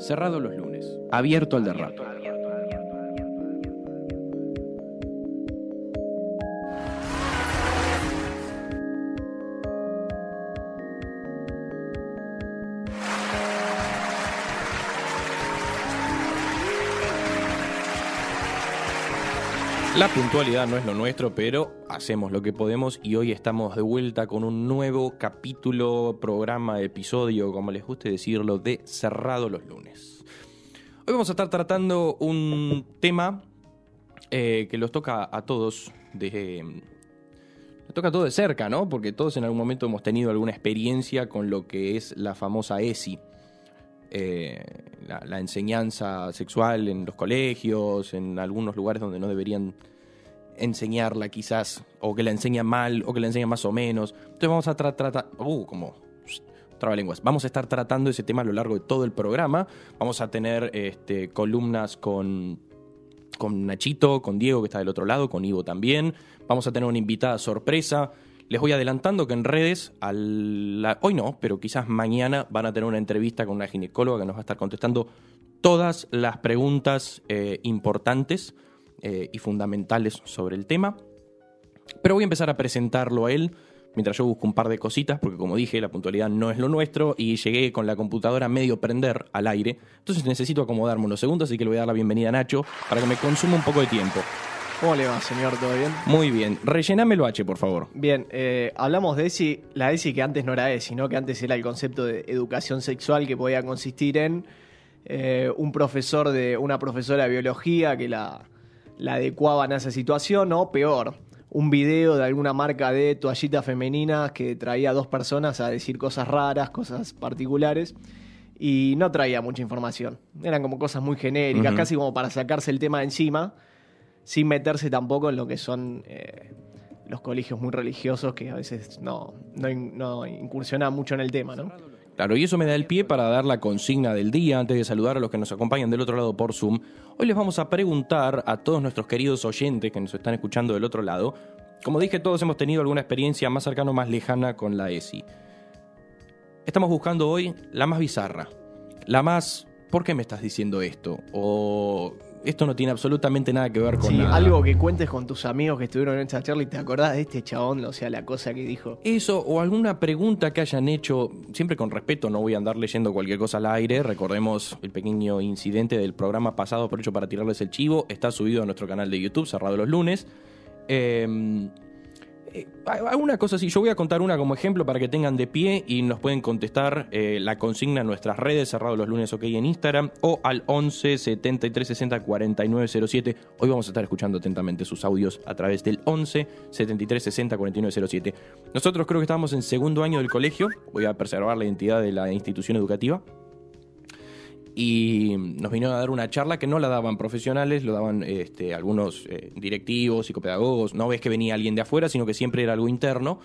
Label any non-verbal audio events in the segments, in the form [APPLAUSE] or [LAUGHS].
Cerrado los lunes. Abierto al derrape. La puntualidad no es lo nuestro, pero hacemos lo que podemos y hoy estamos de vuelta con un nuevo capítulo, programa, episodio, como les guste decirlo, de Cerrado los lunes. Hoy vamos a estar tratando un tema eh, que los toca a todos de... Nos toca de cerca, ¿no? Porque todos en algún momento hemos tenido alguna experiencia con lo que es la famosa ESI. Eh, la, enseñanza sexual en los colegios, en algunos lugares donde no deberían enseñarla quizás, o que la enseñan mal, o que la enseñan más o menos. Entonces vamos a tratar, uh, como trabalenguas, vamos a estar tratando ese tema a lo largo de todo el programa. Vamos a tener este, columnas con, con Nachito, con Diego que está del otro lado, con Ivo también. Vamos a tener una invitada sorpresa. Les voy adelantando que en redes, hoy no, pero quizás mañana van a tener una entrevista con una ginecóloga que nos va a estar contestando todas las preguntas eh, importantes eh, y fundamentales sobre el tema. Pero voy a empezar a presentarlo a él mientras yo busco un par de cositas, porque como dije, la puntualidad no es lo nuestro y llegué con la computadora medio prender al aire. Entonces necesito acomodarme unos segundos, así que le voy a dar la bienvenida a Nacho para que me consuma un poco de tiempo. ¿Cómo le va, señor? ¿Todo bien? Muy bien. Rellename el H, por favor. Bien, eh, hablamos de ESI, la ESI que antes no era ESI, ¿no? que antes era el concepto de educación sexual que podía consistir en eh, un profesor de una profesora de biología que la, la adecuaban a esa situación, o peor, un video de alguna marca de toallitas femeninas que traía a dos personas a decir cosas raras, cosas particulares, y no traía mucha información. Eran como cosas muy genéricas, casi como para sacarse el tema de encima sin meterse tampoco en lo que son eh, los colegios muy religiosos que a veces no, no, incursionan mucho en el tema, ¿no? Claro, y eso me da el pie para dar la consigna del día antes de saludar a los que nos acompañan del otro lado por Zoom. Hoy les vamos a preguntar a todos nuestros queridos oyentes que nos están escuchando del otro lado. Como dije, todos hemos tenido alguna experiencia más cercana o más lejana con la ESI. Estamos buscando hoy la más bizarra, la más ¿por qué me estás diciendo esto? O esto no tiene absolutamente nada que ver con sí, algo que cuentes con tus amigos que estuvieron en esta charla y te acordás de este chabón, o sea, la cosa que dijo. Eso, o alguna pregunta que hayan hecho, siempre con respeto, no voy a andar leyendo cualquier cosa al aire. Recordemos el pequeño incidente del programa pasado, por hecho, para tirarles el chivo. Está subido a nuestro canal de YouTube, cerrado los lunes. Eh, eh, alguna cosa así, yo voy a contar una como ejemplo para que tengan de pie y nos pueden contestar eh, la consigna en nuestras redes, cerrado los lunes ok en Instagram o al 11 73 60 49 07. Hoy vamos a estar escuchando atentamente sus audios a través del 11 73 60 49 07. Nosotros creo que estamos en segundo año del colegio, voy a preservar la identidad de la institución educativa y nos vinieron a dar una charla que no la daban profesionales, lo daban este, algunos eh, directivos, psicopedagogos. No ves que venía alguien de afuera, sino que siempre era algo interno.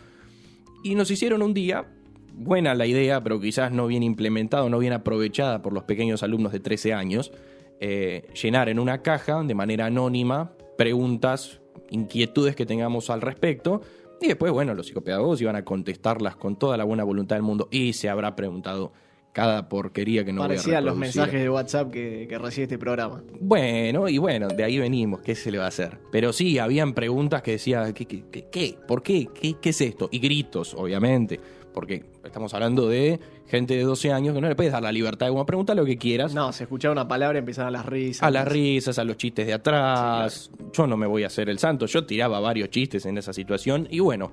Y nos hicieron un día, buena la idea, pero quizás no bien implementada, no bien aprovechada por los pequeños alumnos de 13 años, eh, llenar en una caja de manera anónima preguntas, inquietudes que tengamos al respecto. Y después, bueno, los psicopedagogos iban a contestarlas con toda la buena voluntad del mundo y se habrá preguntado cada porquería que no Parecía los mensajes de WhatsApp que, recibe este programa. Bueno, y bueno, de ahí venimos, ¿qué se le va a hacer? Pero sí, habían preguntas que decía, ¿qué? qué, qué, por qué? qué? ¿Qué es esto? Y gritos, obviamente, porque estamos hablando de gente de 12 años que no le puedes dar la libertad de una pregunta lo que quieras. No, se escuchaba una palabra y empezaban las risas. A las risas, a los chistes de atrás. Yo no me voy a hacer el santo, yo tiraba varios chistes en esa situación y bueno,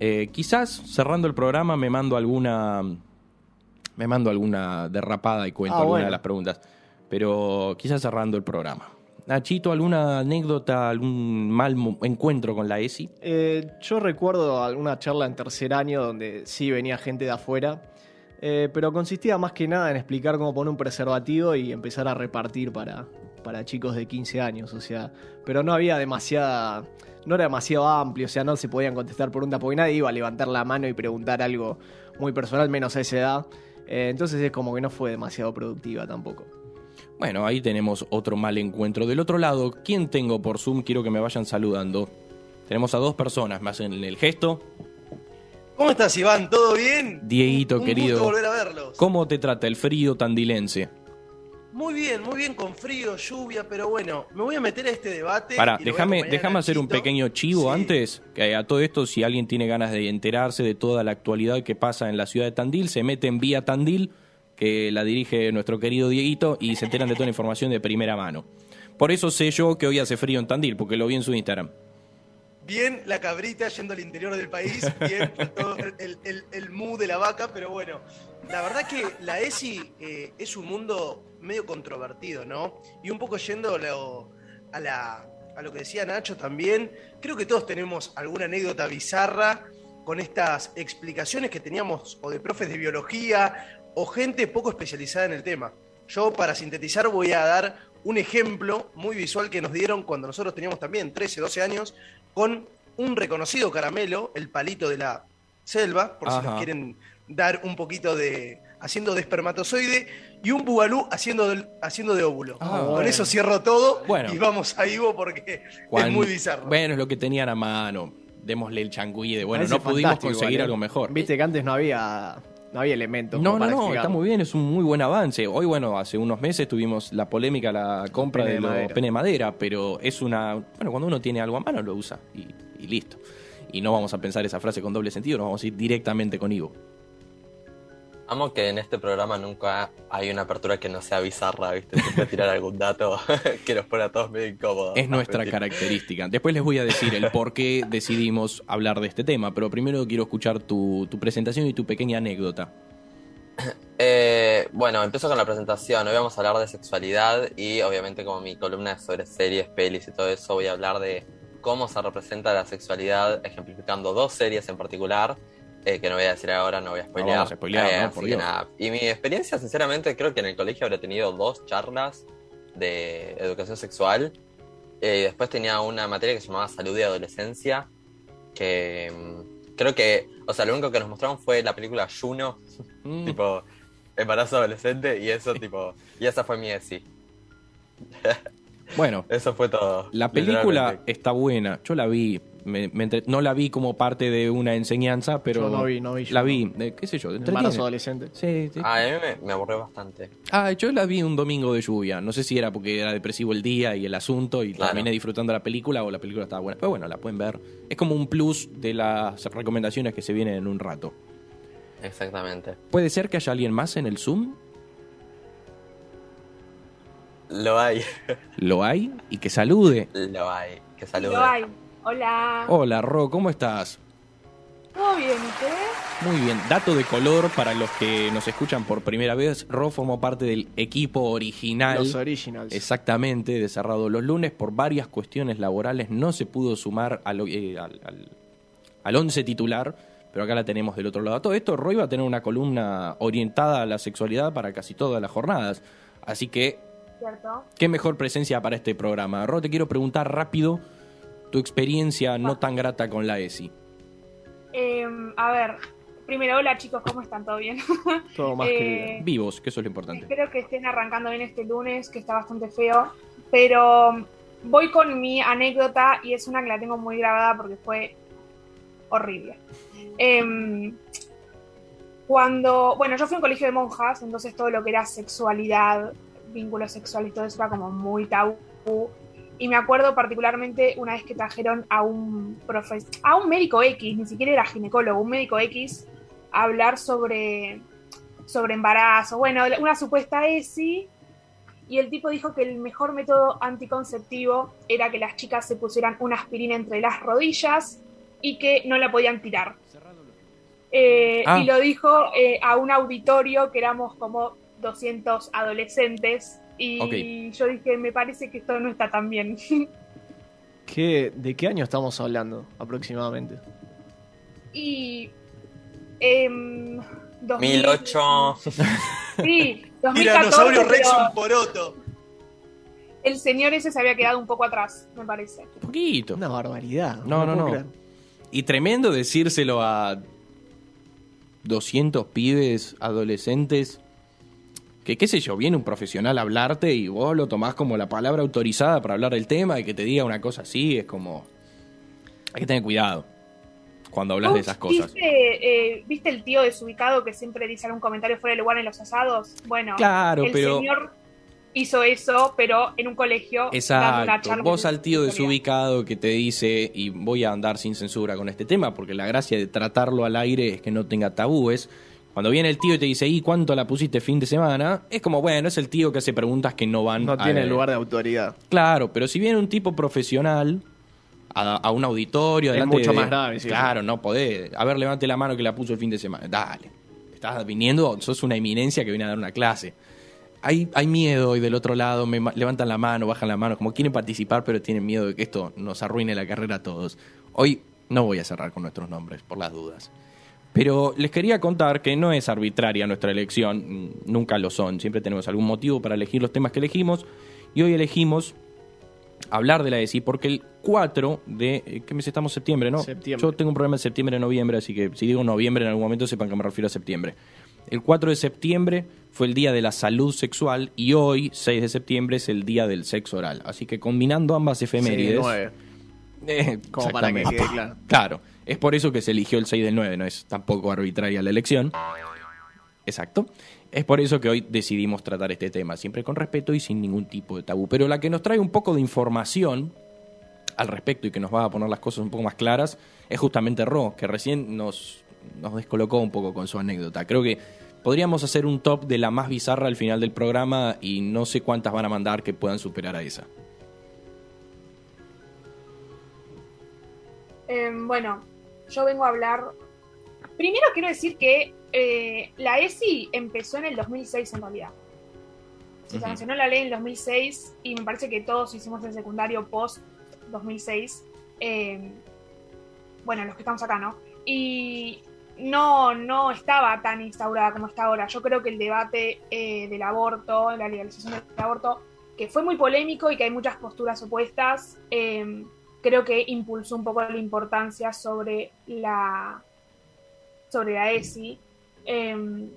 eh, quizás cerrando el programa me mando alguna me mando alguna derrapada y cuento ah, alguna de las preguntas. Pero quizás cerrando el programa. Nachito, ¿alguna anécdota, algún mal encuentro con la ESI? Eh, yo recuerdo alguna charla en tercer año donde sí venía gente de afuera, eh, pero consistía más que nada en explicar cómo poner un preservativo y empezar a repartir para, para chicos de 15 años, o sea, pero no había demasiada, no era demasiado amplio, o sea, no se podían contestar preguntas porque nadie iba a levantar la mano y preguntar algo muy personal, menos a esa edad. Eh, entonces es como que no fue demasiado productiva tampoco. Bueno, ahí tenemos otro mal encuentro. Del otro lado, ¿quién tengo por Zoom? Quiero que me vayan saludando. Tenemos a dos personas, más en el gesto. ¿Cómo estás, Iván? ¿Todo bien? Dieguito, Un querido. volver a verlos. ¿Cómo te trata el frío tandilense? Muy bien, muy bien, con frío, lluvia, pero bueno, me voy a meter a este debate. Para, déjame, déjame hacer un pequeño chivo Sí. antes, que a todo esto, si alguien tiene ganas de enterarse de toda la actualidad que pasa en la ciudad de Tandil, se mete en Vía Tandil, que la dirige nuestro querido Dieguito, y se enteran de toda la información de primera mano. Por eso sé yo que hoy hace frío en Tandil, porque lo vi en su Instagram. Bien la cabrita yendo al interior del país, bien todo el, el, el mu de la vaca, pero bueno, la verdad que la ESI eh, es un mundo medio controvertido, ¿no? Y un poco yendo a lo, a, la, a lo que decía Nacho también, creo que todos tenemos alguna anécdota bizarra con estas explicaciones que teníamos o de profes de biología o gente poco especializada en el tema. Yo para sintetizar voy a dar un ejemplo muy visual que nos dieron cuando nosotros teníamos también 13, 12 años con un reconocido caramelo, el palito de la selva, por si nos quieren dar un poquito de haciendo de espermatozoide y un bugalú haciendo de, haciendo de óvulo. Ah, Con bueno. eso cierro todo Bueno. y vamos a Ivo porque Cuando- es muy bizarro. Bueno, es lo que tenían a mano. Démosle el changüí de, bueno, Parece no pudimos conseguir algo mejor. Viste que antes no había, no había elementos. No, no, no, explicarlo. está muy bien, es un muy buen avance. Hoy, bueno, hace unos meses tuvimos la polémica, la compra Pene de de los madera. pene de madera, pero es una. Bueno, cuando uno tiene algo a mano lo usa y, y listo. Y no vamos a pensar esa frase con doble sentido, nos vamos a ir directamente con Ivo. Amo que en este programa nunca hay una apertura que no sea bizarra, ¿viste? Siempre tirar algún dato [LAUGHS] que nos pone a todos medio incómodos. Es nuestra característica. Después les voy a decir el por qué decidimos hablar de este tema, pero primero quiero escuchar tu, tu presentación y tu pequeña anécdota. Eh, bueno, empiezo con la presentación. Hoy vamos a hablar de sexualidad y obviamente como mi columna es sobre series, pelis y todo eso, voy a hablar de cómo se representa la sexualidad, ejemplificando dos series en particular, eh, que no voy a decir ahora, no voy a spoilear. vamos a spoilear, Eh, ¿no? Por Dios. nada. Y mi experiencia, sinceramente, creo que en el colegio habré tenido dos charlas de educación sexual. Eh, y después tenía una materia que se llamaba salud y adolescencia, que mm, creo que, o sea, lo único que nos mostraron fue la película Juno, [LAUGHS] Mm, tipo embarazo adolescente y eso [LAUGHS] tipo y esa fue mi ESI Bueno, [LAUGHS] eso fue todo La película está buena, yo la vi, me- me entre- no la vi como parte de una enseñanza, pero Yo no vi, no vi, yo la no. vi, eh, qué sé yo. Embarazo adolescente. Sí, sí. Ah, a mí me, me aburrió bastante Ah, yo la vi un domingo de lluvia, no sé si era porque era depresivo el día y el asunto y Claro. terminé disfrutando la película o la película estaba buena, pero bueno, la pueden ver, es como un plus de las recomendaciones que se vienen en un rato. exactamente ¿Puede ser que haya alguien más en el Zoom? lo hay ¿Lo hay? Y que salude. lo hay que salude Lo hay. Hola. Hola, Ro, ¿cómo estás? ¿Todo bien, ustedes? Muy bien, dato de color para los que nos escuchan por primera vez. Ro formó parte del equipo original. Los originals. Exactamente, de Cerrado los lunes. Por varias cuestiones laborales no se pudo sumar al, eh, al, al- al once titular, pero acá la tenemos del otro lado. Todo esto, Roy va a tener una columna orientada a la sexualidad para casi todas las jornadas. Así que, ¿Cierto? qué mejor presencia para este programa. Ro, te quiero preguntar rápido tu experiencia no tan grata con la ESI. Eh, a ver, primero, hola chicos, ¿cómo están? ¿Todo bien? [LAUGHS] Todo más Eh, querido. Vivos, que eso es lo importante. Espero que estén arrancando bien este lunes, que está bastante feo, pero voy con mi anécdota y es una que la tengo muy grabada porque fue horrible. Em, cuando, bueno, yo fui a un colegio de monjas, entonces todo lo que era sexualidad, vínculos sexuales, todo eso era como muy tabú. Y me acuerdo particularmente una vez que trajeron a un profes a un médico X, ni siquiera era ginecólogo, un médico X, a hablar sobre, sobre embarazo. Bueno, una supuesta ESI. Y el tipo dijo que el mejor método anticonceptivo era que las chicas se pusieran una aspirina entre las rodillas y que no la podían tirar. Eh, Ah. Y lo dijo eh, a un auditorio que éramos como 200 adolescentes. Y yo dije, me parece que esto no está tan bien. [LAUGHS] ¿Qué, ¿De qué año estamos hablando aproximadamente? y. em, 2000 2008 [LAUGHS] Sí, [LAUGHS] 2014. Tiranosaurio Rex un poroto. el señor ese se había quedado un poco atrás, me parece. Un poquito. Una barbaridad. No, no, no. creer. Y tremendo decírselo a 200 pibes, adolescentes, que qué sé yo, viene un profesional a hablarte y vos lo tomás como la palabra autorizada para hablar del tema y que te diga una cosa así, es como... Hay que tener cuidado cuando hablas de ¿Vos esas cosas. ¿Viste, eh, ¿Viste el tío desubicado que siempre dice algún comentario fuera de lugar en los asados? Bueno, Claro, el pero señor hizo eso, pero en un colegio una Exacto. Vos al tío desubicado que te dice, y voy a andar sin censura con este tema, porque la gracia de tratarlo al aire es que no tenga tabúes. Cuando viene el tío y te dice, ¿y cuánto la pusiste fin de semana? Es como, bueno, es el tío que hace preguntas que no van No a- tiene lugar de autoridad. Claro, pero si viene un tipo profesional a, a un auditorio, Es mucho de- más grave, sí, Claro, no podés. A ver, levante la mano que la puso el fin de semana. Dale. Estás viniendo, sos una eminencia que viene a dar una clase. Hay, hay miedo y del otro lado me levantan la mano, bajan la mano, como quieren participar, pero tienen miedo de que esto nos arruine la carrera a todos. Hoy no voy a cerrar con nuestros nombres, por las dudas. Pero les quería contar que no es arbitraria nuestra elección, mm, nunca lo son, siempre tenemos algún motivo para elegir los temas que elegimos y hoy elegimos hablar de la ESI porque el 4 de... eh, ¿Qué mes estamos? Septiembre, ¿no? Septiembre. Yo tengo un problema en septiembre, noviembre, así que si digo noviembre en algún momento sepan que me refiero a septiembre. El 4 de septiembre fue el Día de la Salud Sexual y hoy, 6 de septiembre, es el Día del Sexo Oral. Así que combinando ambas efemérides... Sí. Eh, Como para que quede claro. Claro, es por eso que se eligió el 6 del 9, no es tampoco arbitraria la elección. Exacto. Es por eso que hoy decidimos tratar este tema, siempre con respeto y sin ningún tipo de tabú. Pero la que nos trae un poco de información al respecto y que nos va a poner las cosas un poco más claras es justamente Ro, que recién nos, nos descolocó un poco con su anécdota. Creo que podríamos hacer un top de la más bizarra al final del programa y no sé cuántas van a mandar que puedan superar a esa. Eh, bueno, yo vengo a hablar. Primero quiero decir que eh, la ESI empezó en el 2006 en realidad. Se Ujú. sancionó la ley en el 2006 y me parece que todos hicimos el secundario post 2006. eh, bueno, los que estamos acá, ¿no? Y no, no estaba tan instaurada como está ahora. Yo creo que el debate eh, del aborto, la legalización del aborto, que fue muy polémico y que hay muchas posturas opuestas, eh, creo que impulsó un poco la importancia sobre la, sobre la ESI. Eh,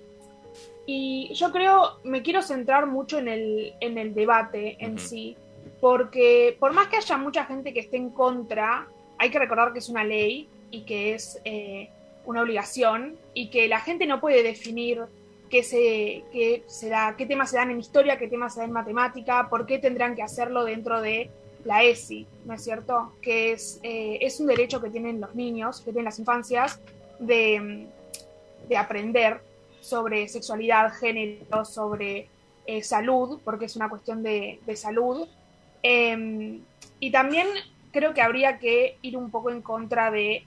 y yo creo, me quiero centrar mucho en el, en el debate en sí, porque por más que haya mucha gente que esté en contra, hay que recordar que es una ley y que es eh, una obligación y que la gente no puede definir qué, se, qué, se da, qué temas se dan en historia, qué temas se dan en matemática, por qué tendrán que hacerlo dentro de la ESI, ¿no es cierto? Que es, eh, es un derecho que tienen los niños, que tienen las infancias, de, de aprender sobre sexualidad, género, sobre eh, salud, porque es una cuestión de, de salud. Eh, y también creo que habría que ir un poco en contra de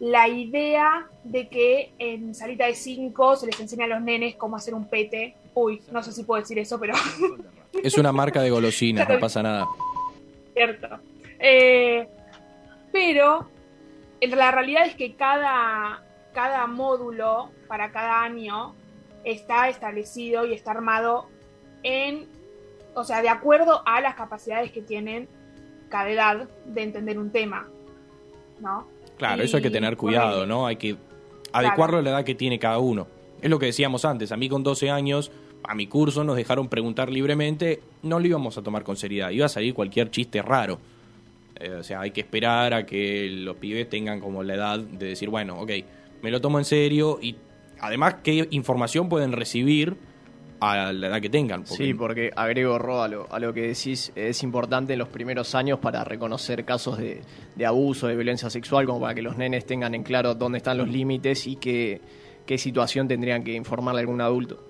la idea de que en salita de 5 se les enseña a los nenes cómo hacer un pete. Uy, no sé si puedo decir eso, pero Es una marca de golosinas, no pasa nada. Cierto. Eh, pero la realidad es que cada, cada módulo para cada año está establecido y está armado en, o sea, de acuerdo a las capacidades que tienen cada edad de entender un tema, ¿no? Claro, eso hay que tener cuidado, ¿no? Hay que adecuarlo a la edad que tiene cada uno. Es lo que decíamos antes, a mí con 12 años, a mi curso nos dejaron preguntar libremente, no lo íbamos a tomar con seriedad, iba a salir cualquier chiste raro. Eh, o sea, hay que esperar a que los pibes tengan como la edad de decir, bueno, ok, me lo tomo en serio y además qué información pueden recibir a la edad que tengan. Sí, porque agrego Ro a lo, a lo que decís, es importante en los primeros años para reconocer casos de, de abuso, de violencia sexual, como para que los nenes tengan en claro dónde están los límites y qué, qué situación tendrían que informarle a algún adulto.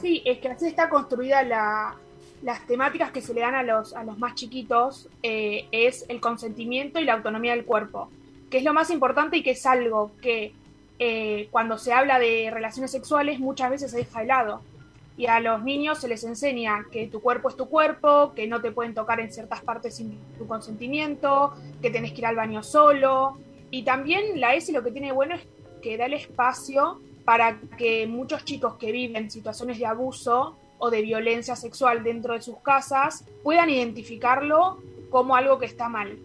Sí, es que así está construida la, las temáticas que se le dan a los, a los más chiquitos, eh, es el consentimiento y la autonomía del cuerpo, que es lo más importante y que es algo que eh, cuando se habla de relaciones sexuales muchas veces se deja de lado. Y a los niños se les enseña que tu cuerpo es tu cuerpo, que no te pueden tocar en ciertas partes sin tu consentimiento, que tenés que ir al baño solo. Y también la ESI lo que tiene bueno es que da el espacio para que muchos chicos que viven situaciones de abuso o de violencia sexual dentro de sus casas puedan identificarlo como algo que está mal.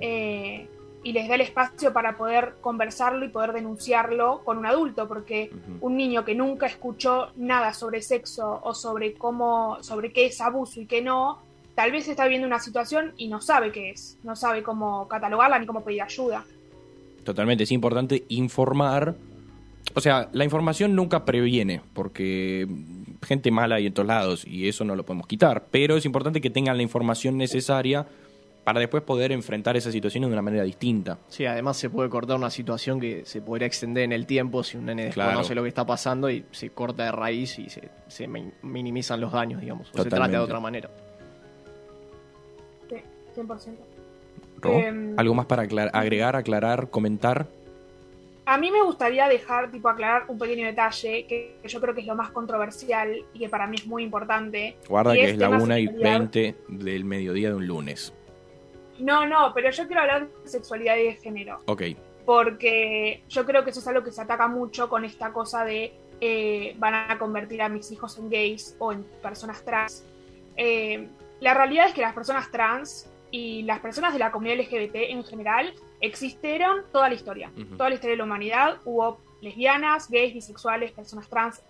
Eh, y les da el espacio para poder conversarlo y poder denunciarlo con un adulto, porque un niño que nunca escuchó nada sobre sexo o sobre cómo, sobre qué es abuso y qué no, tal vez está viendo una situación y no sabe qué es, no sabe cómo catalogarla ni cómo pedir ayuda. Totalmente, es importante informar O sea, la información nunca previene, porque gente mala hay en todos lados y eso no lo podemos quitar. Pero es importante que tengan la información necesaria para después poder enfrentar esa situación de una manera distinta. Sí, además se puede cortar una situación que se podría extender en el tiempo si un nene Claro. desconoce lo que está pasando y se corta de raíz y se, se min- minimizan los daños, digamos. O se trata de otra manera. Sí, 100%. Ro, Em, ¿Algo más para aclar- agregar, aclarar, comentar? A mí me gustaría dejar, tipo, aclarar un pequeño detalle que yo creo que es lo más controversial y que para mí es muy importante. Guarda que es la tema 1 y sexualidad. 20 del mediodía de un lunes. No, no, pero yo quiero hablar de sexualidad y de género. Ok, porque yo creo que eso es algo que se ataca mucho con esta cosa de eh, van a convertir a mis hijos en gays o en personas trans. Eh, la realidad es que las personas trans y las personas de la comunidad LGBT en general existieron toda la historia. Toda la historia de la humanidad hubo lesbianas, gays, bisexuales, personas trans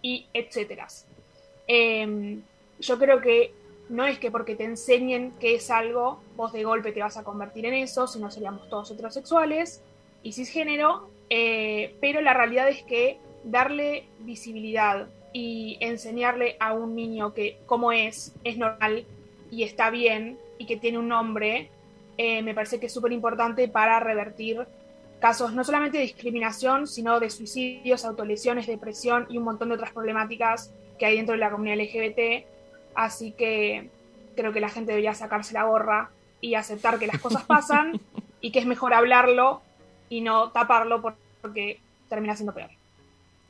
y etcétera. Eh, yo creo que no es que porque te enseñen que es algo, vos de golpe te vas a convertir en eso, sino seríamos todos heterosexuales y cisgénero, eh, pero la realidad es que darle visibilidad y enseñarle a un niño que como es, es normal y está bien y que tiene un nombre, eh, me parece que es súper importante para revertir casos no solamente de discriminación, sino de suicidios, autolesiones, depresión y un montón de otras problemáticas que hay dentro de la comunidad LGBT. Así que creo que la gente debería sacarse la gorra y aceptar que las cosas pasan [LAUGHS] y que es mejor hablarlo y no taparlo por- porque termina siendo peor.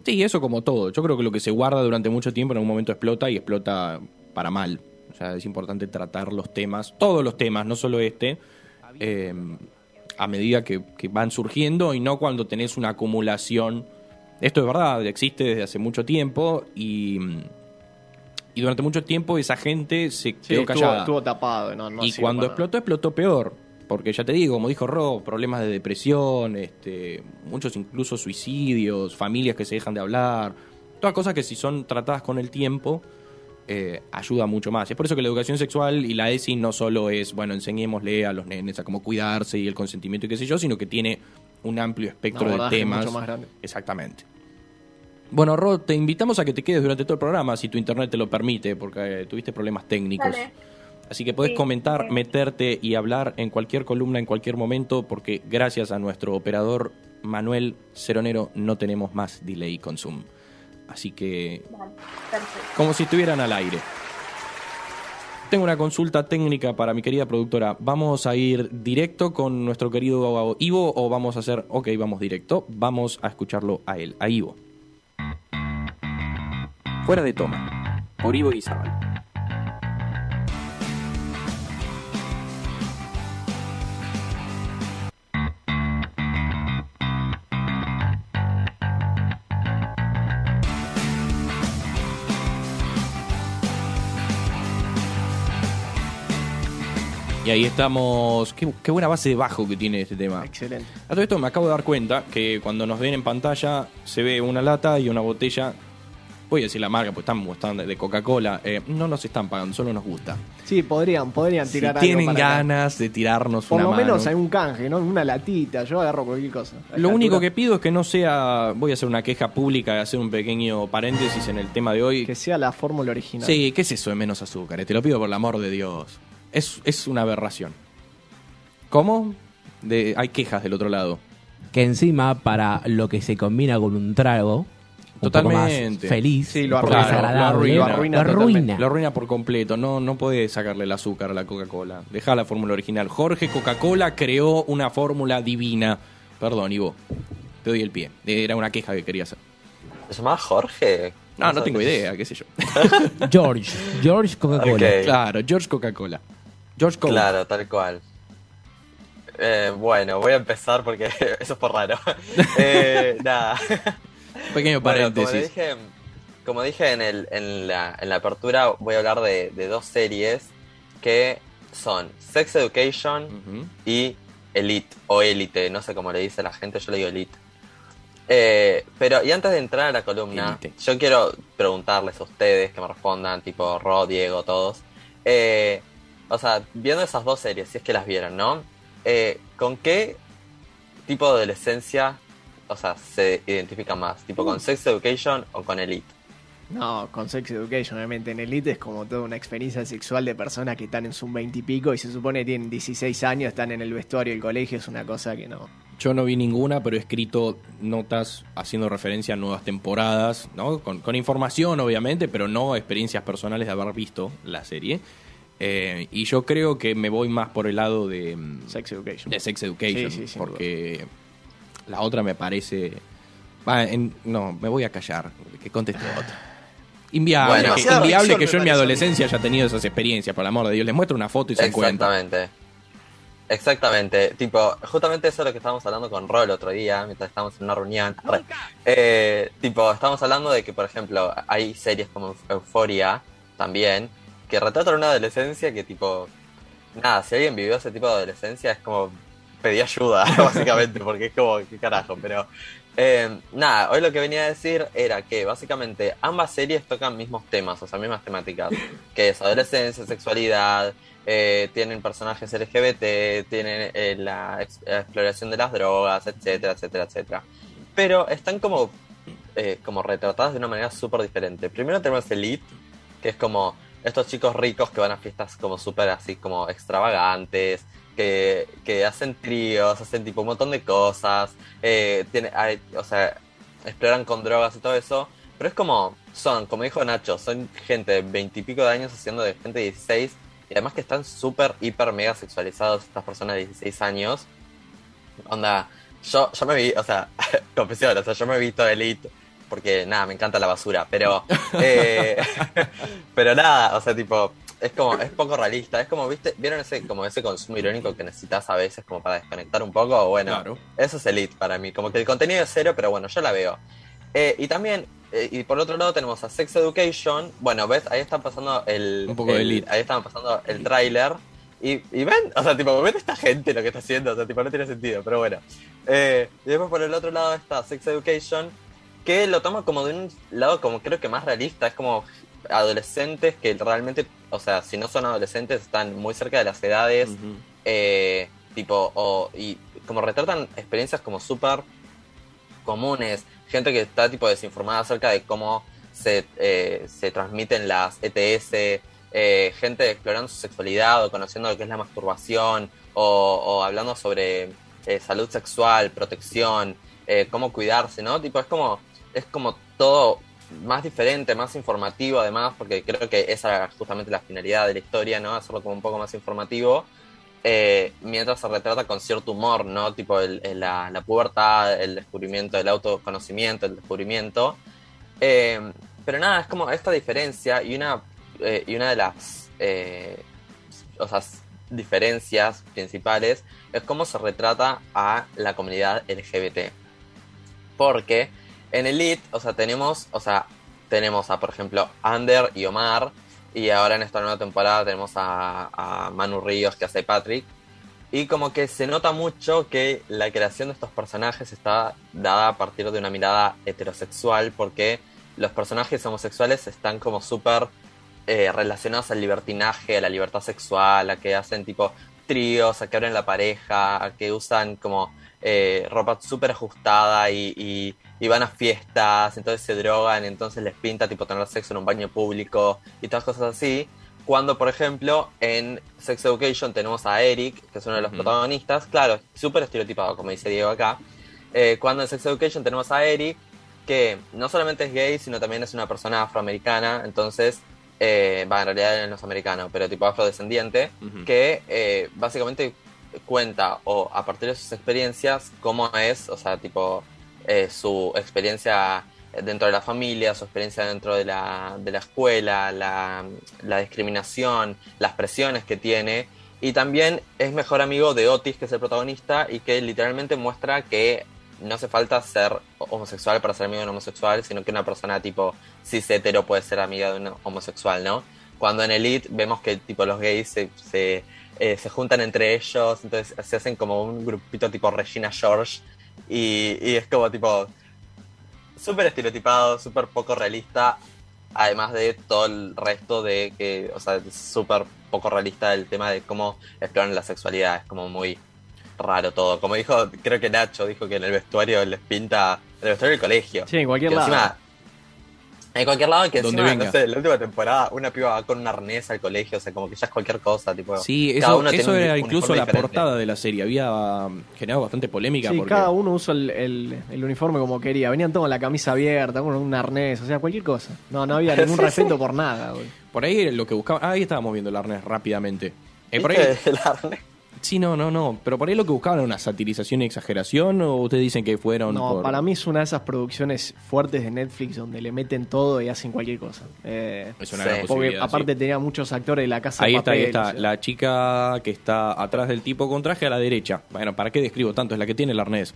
Sí, eso como todo. Yo creo que lo que se guarda durante mucho tiempo en algún momento explota y explota para mal. O sea, es importante tratar los temas, todos los temas, no solo este, eh, a medida que, que van surgiendo y no cuando tenés una acumulación. Esto es verdad, existe desde hace mucho tiempo y, y durante mucho tiempo esa gente se Sí, quedó estuvo, callada. estuvo tapado. No, no y cuando explotó, explotó peor. Porque ya te digo, como dijo Ro, problemas de depresión, este, muchos incluso suicidios, familias que se dejan de hablar, todas cosas que si son tratadas con el tiempo, eh, ayuda mucho más. Es por eso que la educación sexual y la ESI no solo es, bueno, enseñémosle a los nenes a cómo cuidarse y el consentimiento y qué sé yo, sino que tiene un amplio espectro de temas. mucho más grande. Exactamente. Bueno, Ro, te invitamos a que te quedes durante todo el programa, si tu internet te lo permite, porque eh, tuviste problemas técnicos. Dale. Así que puedes Sí, comentar, sí. meterte y hablar en cualquier columna, en cualquier momento, porque gracias a nuestro operador Manuel Ceronero no tenemos más delay con Zoom. Así que, Vale, como si estuvieran al aire. Tengo una consulta técnica para mi querida productora. ¿Vamos a ir directo con nuestro querido Ivo o vamos a hacer, ok, vamos directo, vamos a escucharlo a él, a Ivo? Fuera de toma, por Ivo Guizabal. Y ahí estamos. Qué, qué buena base de bajo que tiene este tema. Excelente. A todo esto me acabo de dar cuenta que cuando nos ven en pantalla se ve una lata y una botella. Voy a decir la marca, pues están mostrando de Coca-Cola. Eh, no nos están pagando, solo nos gusta. Sí, podrían, podrían Si tirar algo tienen para acá. ganas de tirarnos Por una lo menos hay un canje, ¿no? Una latita. Yo agarro cualquier cosa. Lo único que pido es que no sea. Voy a hacer una queja pública y hacer un pequeño paréntesis en el tema de hoy. Que sea la fórmula original. Sí, ¿qué es eso de menos azúcar? Te lo pido por el amor de Dios. Es, es una aberración. ¿Cómo? De, hay quejas del otro lado. Que encima, para lo que se combina con un trago, un poco más Totalmente. feliz, Sí, lo arruina, lo arruina, lo arruina arruina. totalmente. Lo arruina por completo. No, no podés sacarle el azúcar a la Coca-Cola. Deja la fórmula original. Jorge Coca-Cola creó una fórmula divina. Perdón, Ivo. Te doy el pie. Era una queja que quería hacer. ¿Se llama Jorge? No, no sé. tengo idea, qué sé yo. [LAUGHS] George, George Coca-Cola. Claro, George Coca-Cola. George Coke. Claro, tal cual. Eh, bueno, voy a empezar porque [LAUGHS] eso es por raro. [LAUGHS] Eh, nada. Pequeño Bueno, como, paréntesis. dije, como dije en, el, en, la, en la apertura, voy a hablar de, de dos series que son Sex Education y Elite, o Elite, no sé cómo le dice la gente, yo le digo Elite. Eh, pero, y antes de entrar a la columna, Elite. yo quiero preguntarles a ustedes que me respondan, tipo Ro, Diego, todos. Eh, o sea, viendo esas dos series, si es que las vieron, ¿no? Eh, ¿Con qué tipo de adolescencia o sea, se identifican más? ¿Tipo con Sex Education o con Elite? No, con Sex Education, obviamente. En Elite es como toda una experiencia sexual de personas que están en su 20 y pico y se supone que tienen 16 años, están en el vestuario del colegio, es una cosa que no. Yo no vi ninguna, pero he escrito notas haciendo referencia a nuevas temporadas, ¿no? Con, con información, obviamente, pero no experiencias personales de haber visto la serie. Eh, y yo creo que me voy más por el lado de, mm, Sex Education. de Sex Education, Sí, sí, sin porque la otra me parece... En- no, me voy a callar, que conteste otra. Inviable, Bueno. que, inviable que yo en mi adolescencia haya tenido esas experiencias, por el amor de Dios. Les muestro una foto y se encuentran. Exactamente. Exactamente. Tipo, justamente eso es lo que estábamos hablando con Rol otro día, mientras estábamos en una reunión. Re. Eh, tipo, estábamos hablando de que, por ejemplo, hay series como Euphoria también, que retratan una adolescencia que, tipo, nada, si alguien vivió ese tipo de adolescencia es como pedí ayuda, [LAUGHS] básicamente, porque es como, qué carajo, pero... eh, nada, hoy lo que venía a decir era que básicamente ambas series tocan mismos temas, o sea, mismas temáticas, [LAUGHS] que es adolescencia, sexualidad, eh, tienen personajes LGBT, tienen eh, la ex- la exploración de las drogas, etcétera, etcétera, etcétera. Pero están como, como retratadas de una manera súper diferente. Primero tenemos Elite, que es como estos chicos ricos que van a fiestas como súper así como extravagantes, que, que hacen tríos, hacen tipo un montón de cosas, eh, tiene, o sea, exploran con drogas y todo eso, pero es como, son, como dijo Nacho, son gente de veintipico de años haciendo de gente de 16 y además que están súper, hiper, mega sexualizados estas personas de 16 años. Onda, yo, yo me vi, o sea, [LAUGHS] confesión, o sea, yo me he visto Elite porque nada, me encanta la basura, pero [LAUGHS] eh, [LAUGHS] pero nada, o sea, tipo, es como, es poco realista, es como, viste, vieron ese, como ese consumo irónico que necesitas a veces como para desconectar un poco, bueno, Claro. eso es Elite para mí, como que el contenido es cero, pero bueno, yo la veo. Eh, y también, eh, y por otro lado tenemos a Sex Education, bueno, ves, ahí están pasando el... Un poco de el- Elite. Ahí están pasando el tráiler. Y, y ven, o sea, tipo, ven esta gente lo que está haciendo, o sea, tipo, no tiene sentido, pero bueno. Eh, y después por el otro lado está Sex Education, que lo toma como de un lado como creo que más realista, es como adolescentes que realmente, o sea, si no son adolescentes, están muy cerca de las edades, eh, tipo, o, y como retratan experiencias como súper comunes, gente que está tipo desinformada acerca de cómo se, eh, se transmiten las ETS, eh, gente explorando su sexualidad o conociendo lo que es la masturbación, o, o hablando sobre eh, salud sexual, protección, eh, cómo cuidarse, ¿no? Tipo, es como, es como todo más diferente, más informativo además, porque creo que esa era justamente la finalidad de la historia, ¿no? Hacerlo como un poco más informativo. eh, mientras se retrata con cierto humor, ¿no? Tipo el- la, la pubertad, el descubrimiento, el autoconocimiento, el descubrimiento. Eh, pero nada, es como esta diferencia y una, eh, y una de las o sea, diferencias principales es cómo se retrata a la comunidad LGBT. Porque en Elite, o sea, tenemos, o sea, tenemos a, por ejemplo, Ander y Omar, y ahora en esta nueva temporada tenemos a, Manu Ríos que hace Patrick. Y como que se nota mucho que la creación de estos personajes está dada a partir de una mirada heterosexual, porque los personajes homosexuales están como súper eh, relacionados al libertinaje, a la libertad sexual, a que hacen tipo tríos, a que abren la pareja, a que usan como eh, ropa súper ajustada y- y van a fiestas, entonces se drogan, entonces les pinta tipo tener sexo en un baño público y todas cosas así. Cuando, por ejemplo, en Sex Education tenemos a Eric, que es uno de los protagonistas, claro, súper estereotipado, como dice Diego acá. Eh, cuando en Sex Education tenemos a Eric, que no solamente es gay, sino también es una persona afroamericana, entonces, eh, en realidad no es americano, pero tipo afrodescendiente, Ujú. que eh, básicamente cuenta, o a partir de sus experiencias, cómo es, o sea, tipo, eh, su experiencia dentro de la familia, su experiencia dentro de la, de la escuela, la, discriminación, las presiones que tiene. Y también es mejor amigo de Otis, que es el protagonista, y que literalmente muestra que no hace falta ser homosexual para ser amigo de un homosexual, sino que una persona tipo cis hetero puede ser amiga de un homosexual, ¿no? Cuando en Elite vemos que tipo los gays se, se, eh, se juntan entre ellos, entonces se hacen como un grupito tipo Regina George, y, y es como tipo súper estereotipado, súper poco realista, además de todo el resto de que, o sea, es súper poco realista el tema de cómo exploran la sexualidad, es como muy raro todo. Como dijo, creo que Nacho dijo que en el vestuario les pinta, en el vestuario del colegio. Sí, en cualquier lado. encima- en cualquier lado, que Donde encima, venga. no sé, la última temporada, una piba va con un arnés al colegio, o sea, como que ya es cualquier cosa, tipo. Sí, cada eso, eso era incluso la diferente. portada de la serie. Había um, generado bastante polémica Sí, porque cada uno usa el, el- el uniforme como quería. Venían todos con la camisa abierta, con un arnés, o sea, cualquier cosa. No, no había [LAUGHS] ningún Sí, respeto por nada. güey. por ahí lo que buscaban. Ah, ahí estábamos viendo el arnés rápidamente. Eh, por ahí. El arnés. Sí, no, no, no. Pero por ahí lo que buscaban era una satirización y exageración. ¿O ustedes dicen que fueron.? No, por- para mí es una de esas producciones fuertes de Netflix donde le meten todo y hacen cualquier cosa. Eh, Es una Sí. gran porque aparte sí. tenía muchos actores de la casa Ahí de está, ahí papel, está. o sea. La chica que está atrás del tipo con traje a la derecha. Bueno, ¿para qué describo tanto? Es la que tiene el arnés.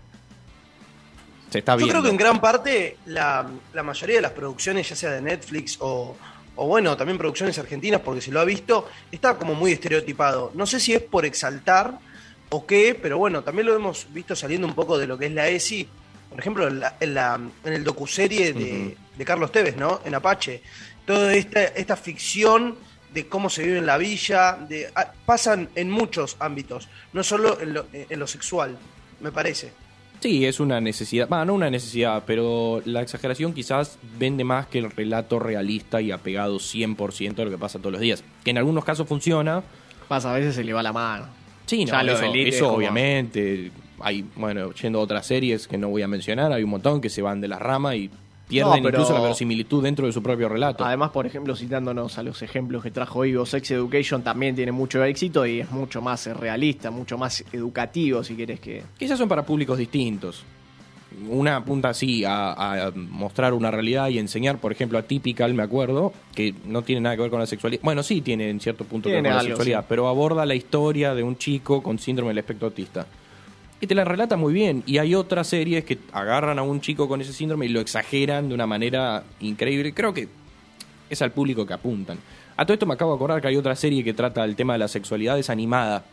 Se está Yo viendo. creo que en gran parte la, la mayoría de las producciones, ya sea de Netflix o, o bueno, también producciones argentinas, porque se lo ha visto, está como muy estereotipado. No sé si es por exaltar o qué, pero bueno, también lo hemos visto saliendo un poco de lo que es la ESI. Por ejemplo, en, la- en, la- en el docuserie de, de Carlos Tevez, ¿no? En Apache. Toda esta, esta ficción de cómo se vive en la villa, de, ah, pasan en muchos ámbitos, no solo en lo, en lo sexual, me parece. Sí, es una necesidad. Va, no una necesidad, pero la exageración quizás vende más que el relato realista y apegado 100% a lo que pasa todos los días. Que en algunos casos funciona. Pasa, a veces se le va la mano. Sí, no, Ya eso, como- obviamente. Hay, bueno, yendo a otras series que no voy a mencionar, hay un montón que se van de la rama y pierden No, pero- incluso la verosimilitud dentro de su propio relato. Además, por ejemplo, citándonos a los ejemplos que trajo Ivo, Sex Education también tiene mucho éxito y es mucho más eh, realista, mucho más educativo, si quieres que... Quizás son para públicos distintos. Una apunta así a, a mostrar una realidad y enseñar, por ejemplo, a Typical, me acuerdo, que no tiene nada que ver con la sexualidad. Bueno, sí tiene en cierto punto que ver con la algo, sexualidad, sí. pero aborda la historia de un chico con síndrome del espectro autista. Y te la relata muy bien. Y hay otras series que agarran a un chico con ese síndrome y lo exageran de una manera increíble. Creo que es al público que apuntan. A todo esto me acabo de acordar que hay otra serie que trata el tema de la sexualidad, es animada.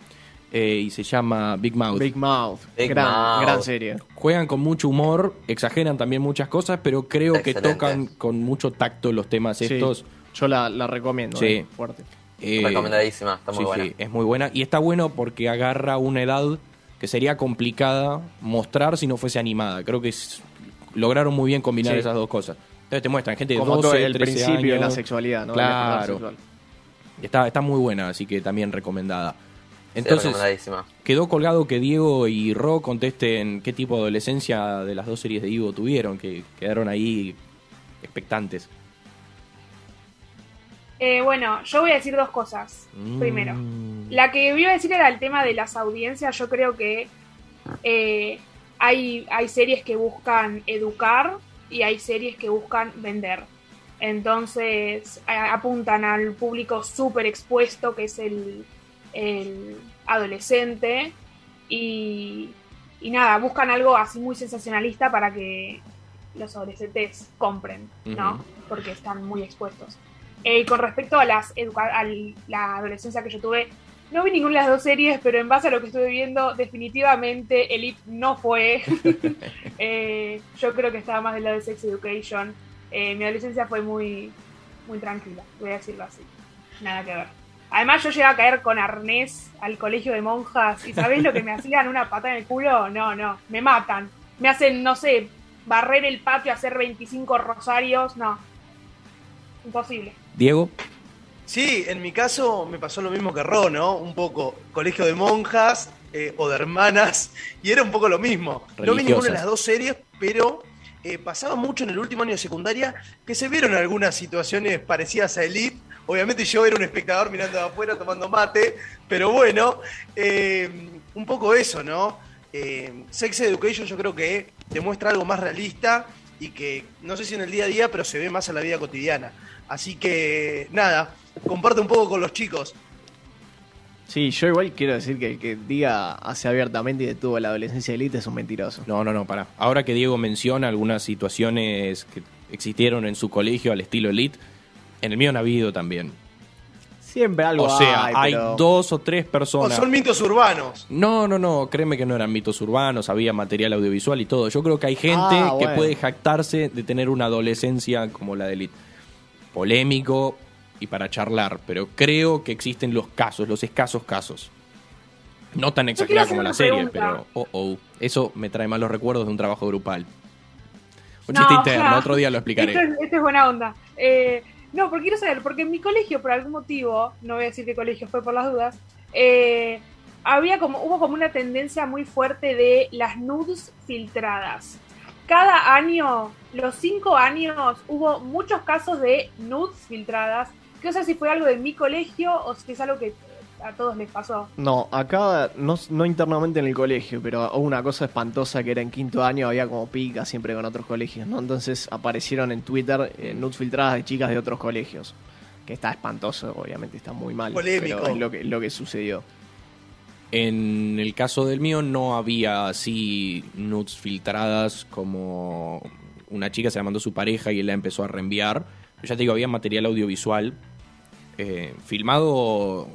eh, y se llama Big Mouth. Big Mouth, Big gran, Mouth. gran serie. Juegan con mucho humor, exageran también muchas cosas, pero creo que tocan con mucho tacto los temas Sí, estos. yo la, la recomiendo, Sí. eh, fuerte. Eh, Recomendadísima, está muy sí, buena. sí, es muy buena. Y está bueno porque agarra una edad que sería complicada mostrar si no fuese animada. Creo que es- lograron muy bien combinar Sí. esas dos cosas. Entonces te muestran gente de Como 12, todo el 13 principio de la sexualidad, ¿no? Claro. sexual. Está, está muy buena, así que también recomendada. Entonces, quedó colgado que Diego y Ro contesten qué tipo de adolescencia de las dos series de Ivo tuvieron, que quedaron ahí expectantes. Eh, bueno, yo voy a decir dos cosas. Mm. Primero, la que iba a decir era el tema de las audiencias. Yo creo que eh, hay, hay series que buscan educar y hay series que buscan vender. Entonces a- apuntan al público súper expuesto que es el, el adolescente y, y nada, buscan algo así muy sensacionalista para que los adolescentes compren, ¿no? Porque están muy expuestos. Eh, y con respecto a las educa- a la adolescencia que yo tuve, no vi ninguna de las dos series, pero en base a lo que estuve viendo, definitivamente Elite no fue. [LAUGHS] Eh, yo creo que estaba más del lado de Sex Education. Eh, mi adolescencia fue muy, muy tranquila, voy a decirlo así. Nada que ver. Además, yo llegué a caer con arnés al colegio de monjas. ¿Y sabés lo que me hacían? ¿Una pata en el culo? No, no. Me matan. Me hacen, no sé, barrer el patio, hacer 25 rosarios. No. Imposible. Diego, Sí, en mi caso me pasó lo mismo que Ro, ¿no? Un poco colegio de monjas eh, o de hermanas, y era un poco lo mismo. No vi ninguna de las dos series, pero eh, pasaba mucho en el último año de secundaria que se vieron algunas situaciones parecidas a Elite. Obviamente yo era un espectador mirando de afuera tomando mate, pero bueno, eh, un poco eso, ¿no? Eh, Sex Education yo creo que demuestra algo más realista y que no sé si en el día a día, pero se ve más en la vida cotidiana. Así que nada, comparte un poco con los chicos. Sí, yo igual quiero decir que el que diga hace abiertamente y detuvo la adolescencia de élite es un mentiroso. no, no, no, para. Ahora que Diego menciona algunas situaciones que existieron en su colegio al estilo Elite, en el mío han habido también. Siempre algo o sea, hay, hay pero- dos o tres O personas. son mitos urbanos. No, no, no, créeme que no eran mitos urbanos, había material audiovisual y todo. Yo creo que hay gente Ah, que puede jactarse de tener una adolescencia como la de Elite. Polémico y para charlar, pero creo que existen los casos, los escasos casos. No tan exagerada como la serie, pregunta. pero oh, oh, eso me trae malos recuerdos de un trabajo grupal. Un No, chiste interno, otro día lo explicaré. Esto es, esto es buena onda. Eh, no, porque quiero saber, porque en mi colegio, por algún motivo, no voy a decir qué colegio fue por las dudas, eh, había como, hubo como una tendencia muy fuerte de las nudes filtradas. Cada año, los cinco años, hubo muchos casos de nudes filtradas. Que no sé si fue algo de mi colegio o si es algo que a todos les pasó. No, acá no, no internamente en el colegio, pero hubo una cosa espantosa que era en quinto año, había como pica siempre con otros colegios, ¿no? Entonces aparecieron en Twitter eh, nudes filtradas de chicas de otros colegios. Que está espantoso, obviamente está muy mal. Polémico. Pero es lo que, lo que sucedió. En el caso del mío no había así nudes filtradas como una chica se la mandó su pareja y él la empezó a reenviar. Pero ya te digo, había material audiovisual eh, filmado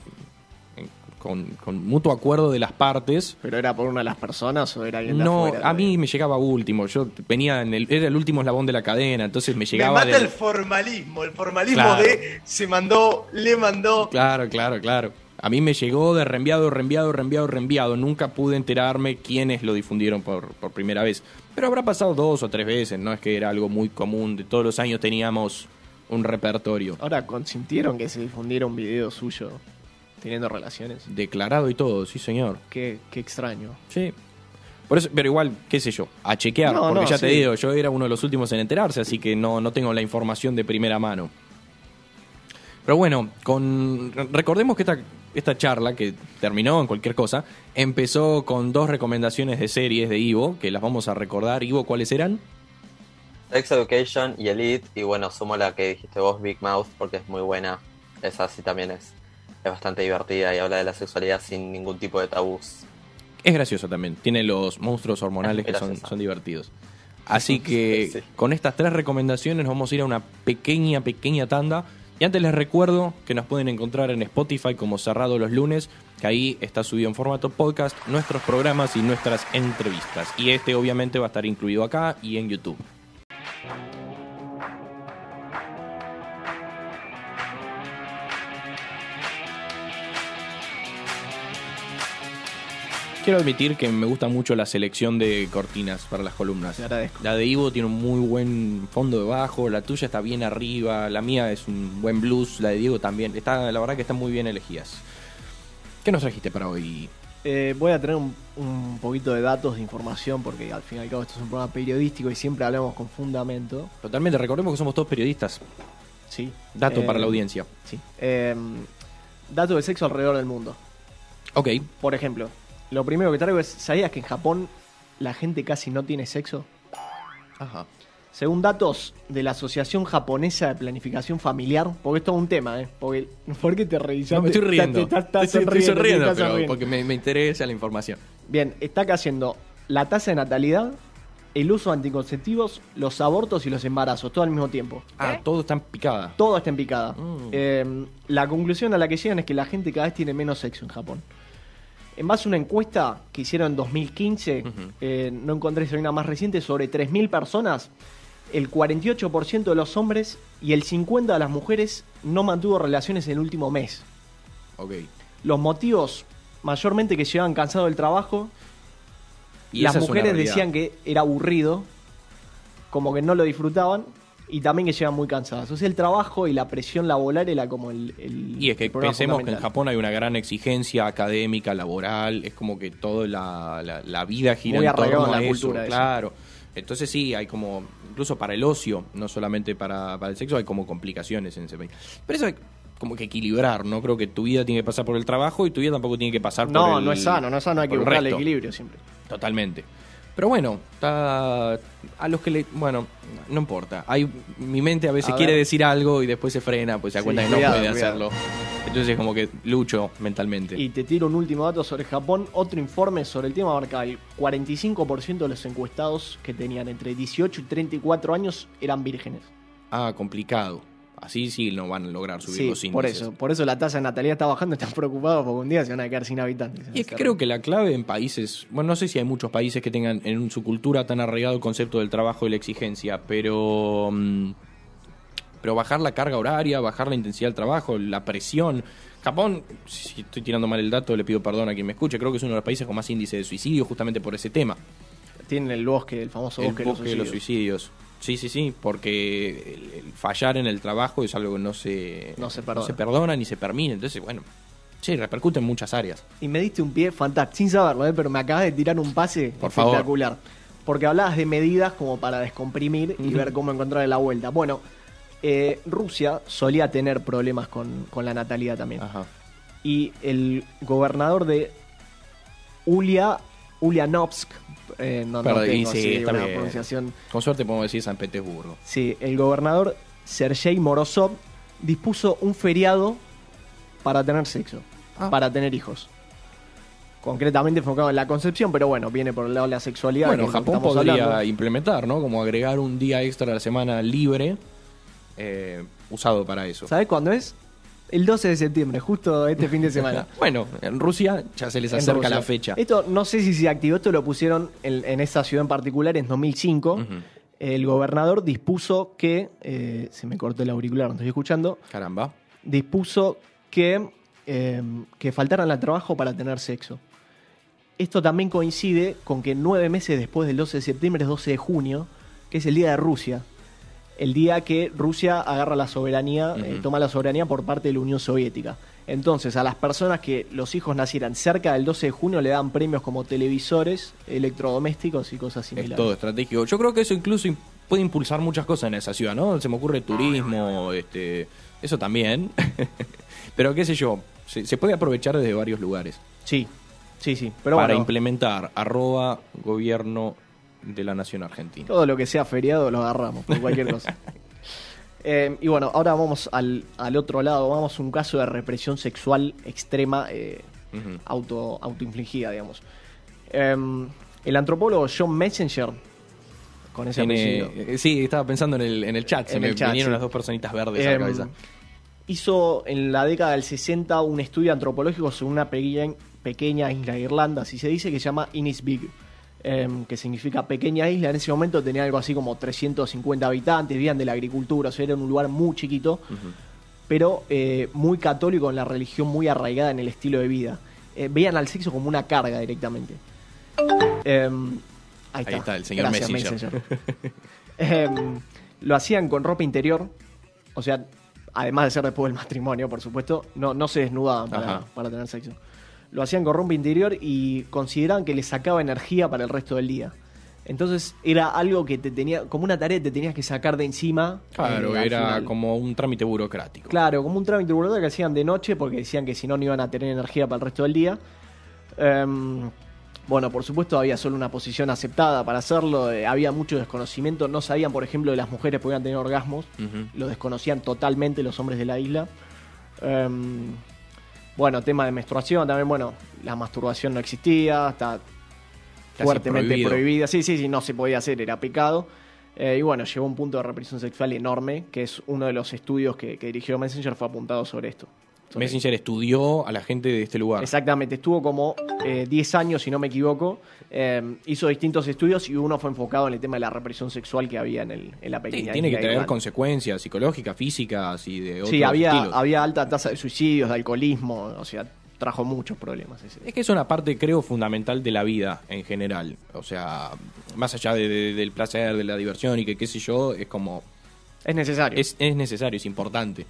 con, con mutuo acuerdo de las partes. ¿Pero era por una de las personas o era alguien de No, afuera? a mí me llegaba último. Yo venía en el, era el último eslabón de la cadena, entonces me Me llegaba mata del- el formalismo, el formalismo Claro. de se mandó, le mandó. Claro, claro, claro. A mí me llegó de reenviado, reenviado, reenviado, reenviado. Nunca pude enterarme quiénes lo difundieron por, por primera vez. Pero habrá pasado dos o tres veces, no es que era algo muy común. De todos los años teníamos un repertorio Ahora consintieron que se difundiera un video suyo teniendo relaciones. declarado y todo, sí señor. Qué, qué extraño. Sí. Por eso, pero igual, qué sé yo, a chequear, No, porque no, ya te digo, yo era uno de los últimos en enterarse, así que no, no tengo la información de primera mano. Pero bueno, con recordemos que esta, esta charla, que terminó en cualquier cosa, empezó con dos recomendaciones de series de Ivo, que las vamos a recordar. Ivo, ¿cuáles eran? Sex Education y Elite. Y bueno, sumo la que dijiste vos, Big Mouth, porque es muy buena. Esa sí también es, es bastante divertida y habla de la sexualidad sin ningún tipo de tabús. Es gracioso también, tiene los monstruos hormonales que son, son divertidos. Así [LAUGHS] que Sí. con estas tres recomendaciones vamos a ir a una pequeña, pequeña tanda. Y antes les recuerdo que nos pueden encontrar en Spotify como Cerrado los lunes, que ahí está subido en formato podcast nuestros programas y nuestras entrevistas. Y este obviamente va a estar incluido acá y en YouTube. Quiero admitir que me gusta mucho la selección de cortinas para las columnas. Te agradezco. La de Ivo tiene un muy buen fondo de bajo, la tuya está bien arriba, la mía es un buen blues, la de Diego también. Está, la verdad que están muy bien elegidas. ¿Qué nos trajiste para hoy? Eh, voy a tener un, un poquito de datos, de información, porque al fin y al cabo esto es un programa periodístico y siempre hablamos con fundamento. Totalmente, recordemos que somos todos periodistas. Sí. Dato Eh, para la audiencia. Sí. Eh, datos de sexo alrededor del mundo. Ok, Por ejemplo, lo primero que traigo es, ¿sabías que en Japón la gente casi no tiene sexo? Ajá. Según datos de la Asociación Japonesa de Planificación Familiar, porque esto es un tema, ¿eh? Porque, [LAUGHS] ¿Por qué te reís? No, me estoy riendo. Estás Estoy- estoy sonriendo, pero sonriendo. porque me, me interesa la información. Bien, está cayendo la tasa de natalidad, el uso de anticonceptivos, los abortos y los embarazos, todo al mismo tiempo. Ah, ¿Eh? todo está en picada. Todo está en picada. Mm. Eh, la conclusión a la que llegan es que la gente cada vez tiene menos sexo en Japón. En base a una encuesta que hicieron en 2015, Ujú. eh, no encontré si hay una más reciente, sobre 3.000 personas, el 48% de los hombres y el 50% de las mujeres no mantuvo relaciones en el último mes. Ok. Los motivos, mayormente que llegaban cansados del trabajo, Y las mujeres decían que era aburrido, como que no lo disfrutaban, y también que llegan muy cansadas. O sea, el trabajo y la presión laboral era como el... el- Y es que pensemos que en. Japón hay una gran exigencia académica, laboral, es como que toda la, la, la vida gira Muy en torno a la eso, cultura eso. claro. Entonces sí, hay como, incluso para el ocio, no solamente para, para el sexo, hay como complicaciones en ese país. Pero eso hay como que equilibrar, ¿no? Creo que tu vida tiene que pasar por el trabajo y tu vida tampoco tiene que pasar por No, el... no es sano, no es sano, hay que por el buscar el equilibrio siempre. Totalmente. Pero bueno, está- a los que le... Bueno, no importa. Hay, mi mente a veces A quiere ver. decir algo y después se frena, pues se da Sí, cuenta que no puede cuidado. hacerlo. Entonces como que lucho mentalmente. Y te tiro un último dato sobre Japón. Otro informe sobre el tema marca el 45% de los encuestados que tenían entre 18 y 34 años eran vírgenes. Ah, complicado. Así sí no van a lograr subir Sí, los índices. por eso. Por eso la tasa de natalidad está bajando. Están preocupados porque un día se van a quedar sin habitantes. Y es que creo que la clave en países, bueno, no sé si hay muchos países que tengan en su cultura tan arraigado el concepto del trabajo y la exigencia, pero mm, pero bajar la carga horaria, bajar la intensidad del trabajo, la presión. Japón, si estoy tirando mal el dato, le pido perdón a quien me escuche, creo que es uno de los países con más índice de suicidio justamente por ese tema. Tienen el bosque, el famoso el bosque, de de los los suicidios. Sí, sí, sí, porque el, el fallar en el trabajo es algo que no se, No se perdona. perdona ni se permite. Entonces, bueno, sí, repercute en muchas áreas. Y me diste un pie fantástico, sin saberlo, ¿eh? pero me acabas de tirar un pase Por favor. espectacular. Porque hablabas de medidas como para descomprimir y ver cómo encontrar la vuelta. Bueno, eh, Rusia solía tener problemas con, con la natalidad también. Ajá. Y el gobernador de Ulia, Ulyanovsk, eh, no, no Perdón, tengo sí, una pronunciación. Con suerte podemos decir San Petersburgo. Sí, el gobernador Sergei Morozov dispuso un feriado para tener sexo, Ah. para tener hijos. Concretamente enfocado en la concepción, pero bueno, viene por el lado de la sexualidad. Bueno, Japón podría hablando. implementar, ¿no? Como agregar un día extra a la semana libre eh, usado para eso. ¿Sabes cuándo es? El 12 de septiembre, justo este fin de semana. [LAUGHS] Bueno, en Rusia ya se les En acerca Rusia. la fecha. Esto no sé si se activó, esto lo pusieron en, en esta ciudad en particular en 2005. Ujú. El gobernador dispuso que. eh, se me cortó el auricular, no estoy escuchando. Caramba. dispuso que, eh, que faltaran al trabajo para tener sexo. Esto también coincide con que nueve meses después del 12 de septiembre es 12 de junio, que es el Día de Rusia. El día que Rusia agarra la soberanía, eh, toma la soberanía por parte de la Unión Soviética. Entonces, a las personas que los hijos nacieran cerca del 12 de junio le dan premios como televisores, electrodomésticos y cosas Es similares. todo estratégico. Yo creo que eso incluso puede impulsar muchas cosas en esa ciudad, ¿no? Se me ocurre turismo, este, eso también. [LAUGHS] Pero qué sé yo, se, se puede aprovechar desde varios lugares. Sí, sí, sí. Pero para bueno, implementar arroba gobierno de la nación argentina. Todo lo que sea feriado lo agarramos, por cualquier cosa. [LAUGHS] Eh, y bueno, ahora vamos al, al otro lado. Vamos a un caso de represión sexual extrema, eh, auto, autoinfligida, digamos. Eh, el antropólogo John Messenger, con ese Tiene- eh, sí, estaba pensando en el, en el chat, se me chat, vinieron sí. las dos personitas verdes a la eh, cabeza. hizo en la década del 60 un estudio antropológico sobre una pequeña, pequeña isla de Irlanda, así se dice, que se llama Innisbig. Eh, que significa pequeña isla, en ese momento tenía algo así como 350 habitantes, vivían de la agricultura, o sea, era un lugar muy chiquito, pero eh, muy católico en la religión, muy arraigada en el estilo de vida. Eh, veían al sexo como una carga directamente. Em, ahí, está. está, el señor Gracias, Messenger. Em, lo hacían con ropa interior, o sea, además de ser después del matrimonio, por supuesto, no, no se desnudaban para tener sexo. Lo hacían con ropa interior y consideraban que les sacaba energía para el resto del día. Entonces era algo que te tenía, como una tarea que te tenías que sacar de encima. Claro, eh, era final. como un trámite burocrático. Claro, como un trámite burocrático que hacían de noche porque decían que si no, no iban a tener energía para el resto del día. Em, bueno, por supuesto había solo una posición aceptada para hacerlo, eh, había mucho desconocimiento, no sabían, por ejemplo, que las mujeres podían tener orgasmos, lo desconocían totalmente los hombres de la isla. Em, bueno, tema de menstruación también, bueno, la masturbación no existía, está fuertemente prohibido. prohibida. Sí, sí, sí, no se podía hacer, era pecado. Eh, y bueno, llegó a un punto de represión sexual enorme, que es uno de los estudios que, que dirigió Messenger, fue apuntado sobre esto. Sobre- Messenger estudió a la gente de este lugar. Exactamente, estuvo como eh, 10 años, si no me equivoco. Eh, hizo distintos estudios y uno fue enfocado en el tema de la represión sexual que había en, el, en la Sí, pequeña tiene que Irlanda. consecuencias psicológicas, físicas y de otros Sí, había, estilos. había alta tasa de suicidios, de alcoholismo, o sea, trajo muchos problemas. ese. Es que es una parte, creo, fundamental de la vida en general. O sea, más allá de- de- del placer, de la diversión y que qué sé yo, es como... Es necesario. Es, es necesario, es importante.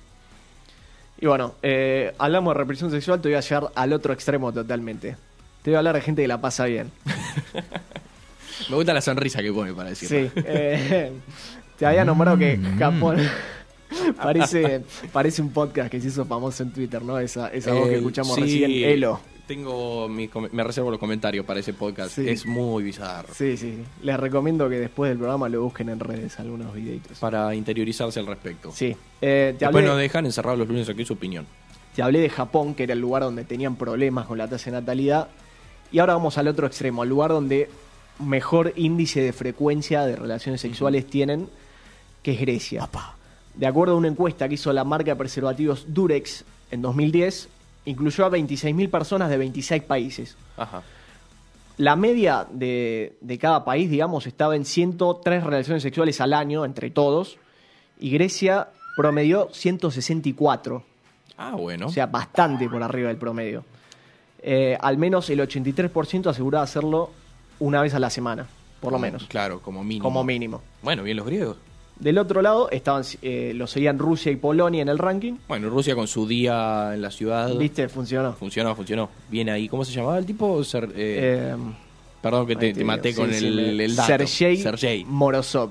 Y bueno, eh, hablamos de represión sexual, te voy a llevar al otro extremo totalmente. Te voy a hablar de gente que la pasa bien. [LAUGHS] Me gusta la sonrisa que pone para decirlo. Sí. eh, te había nombrado que Japón [LAUGHS] parece, parece un podcast que se hizo famoso en Twitter, ¿no? Esa, esa voz que escuchamos sí, recién, Elo. Tengo mi me reservo los comentarios para ese podcast. Sí. Es muy bizarro. Sí, sí, sí. Les recomiendo que después del programa lo busquen en redes, algunos videitos. Para interiorizarse al respecto. Sí. Eh, te, Después hablé, nos dejan encerrados los lunes aquí su opinión. te hablé de Japón, que era el lugar donde tenían problemas con la tasa de natalidad. Y ahora vamos al otro extremo, al lugar donde mejor índice de frecuencia de relaciones sexuales tienen, que es Grecia. De acuerdo a una encuesta que hizo la marca de preservativos Durex en 2010, incluyó a 26.000 personas de 26 países. Ajá. La media de, de cada país, digamos, estaba en 103 relaciones sexuales al año entre todos, y Grecia promedió 164. Ah, bueno. O sea, bastante por arriba del promedio. Eh, al menos el 83% aseguraba hacerlo una vez a la semana, por lo menos, Claro, como mínimo. como mínimo. Bueno, bien los griegos. Del otro lado estaban, eh, lo seguían Rusia y Polonia en el ranking. Bueno, Rusia con su día en la ciudad. ¿Viste? Funcionó. Funcionó, funcionó. Bien ahí. ¿Cómo se llamaba el tipo? Ser- eh, Eh, perdón que te, maté con Sí, el, el dato. Sergei Sergei. Morozov.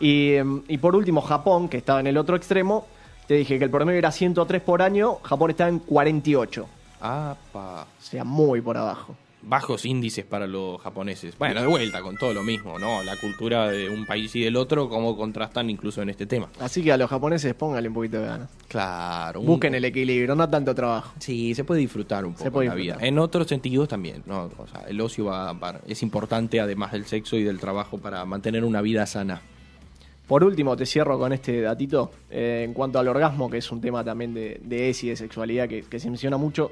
Y, em, y por último, Japón, que estaba en el otro extremo. Te dije que el promedio era 103 por año, Japón estaba en 48. Ah, pa. O sea, muy por abajo. Bajos índices para los japoneses. Bueno, de vuelta, con todo lo mismo, ¿no? La cultura de un país y del otro, cómo contrastan incluso en este tema. Así que a los japoneses pónganle un poquito de ganas. Claro. un- Busquen el equilibrio, no tanto trabajo. Sí, se puede disfrutar un poco Se puede la vida. En otros sentidos también, ¿no? O sea, el ocio va, va- es importante además del sexo y del trabajo para mantener una vida sana. Por último, te cierro con este datito. eh, en cuanto al orgasmo, que es un tema también de, de ESI, de sexualidad, que, que se menciona mucho.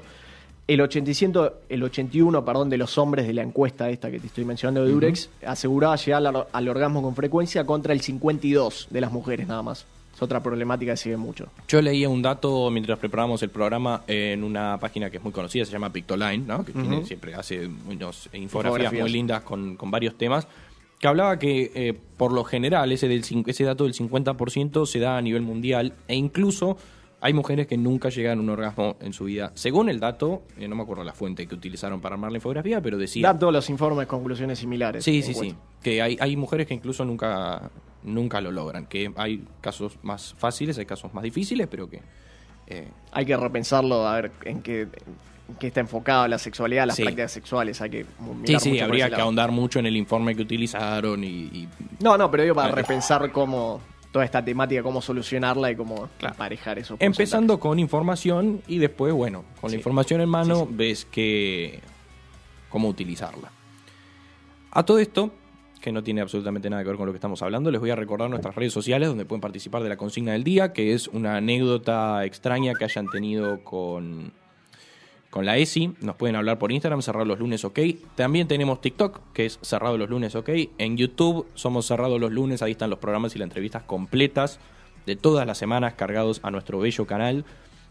El 85, el 81 perdón, de los hombres de la encuesta esta que te estoy mencionando de Durex aseguraba llegar al, al orgasmo con frecuencia contra el 52 de las mujeres nada más. Es otra problemática que sigue mucho. Yo leía un dato mientras preparábamos el programa en una página que es muy conocida, se llama Pictoline, ¿no? que tiene- siempre hace unos infografías, muy lindas con, con varios temas, que hablaba que eh, por lo general ese, del, ese dato del 50% se da a nivel mundial e incluso hay mujeres que nunca llegan a un orgasmo en su vida. Según el dato, eh, no me acuerdo la fuente que utilizaron para armar la infografía, pero decía... Dan todos los informes conclusiones similares. Sí, sí, sí. Que hay, hay mujeres que incluso nunca, nunca lo logran. Que hay casos más fáciles, hay casos más difíciles, pero que... eh, Hay que repensarlo a ver en qué, en qué está enfocada la sexualidad, las Sí. prácticas sexuales. Hay que mirar sí, sí, habría que ahondar mucho en el informe que utilizaron y... y- No, no, pero digo para repensar cómo toda esta temática, cómo solucionarla y cómo Claro. emparejar eso. empezando con información y después, bueno, con Sí. la información en mano Sí, sí. ves que cómo utilizarla. A todo esto, que no tiene absolutamente nada que ver con lo que estamos hablando, les voy a recordar nuestras redes sociales donde pueden participar de la consigna del día, que es una anécdota extraña que hayan tenido con, con la ESI. Nos pueden hablar por Instagram, cerrado los lunes, ok. También tenemos TikTok, que es cerrado los lunes, ok. En YouTube somos cerrados los lunes, ahí están los programas y las entrevistas completas de todas las semanas cargados a nuestro bello canal.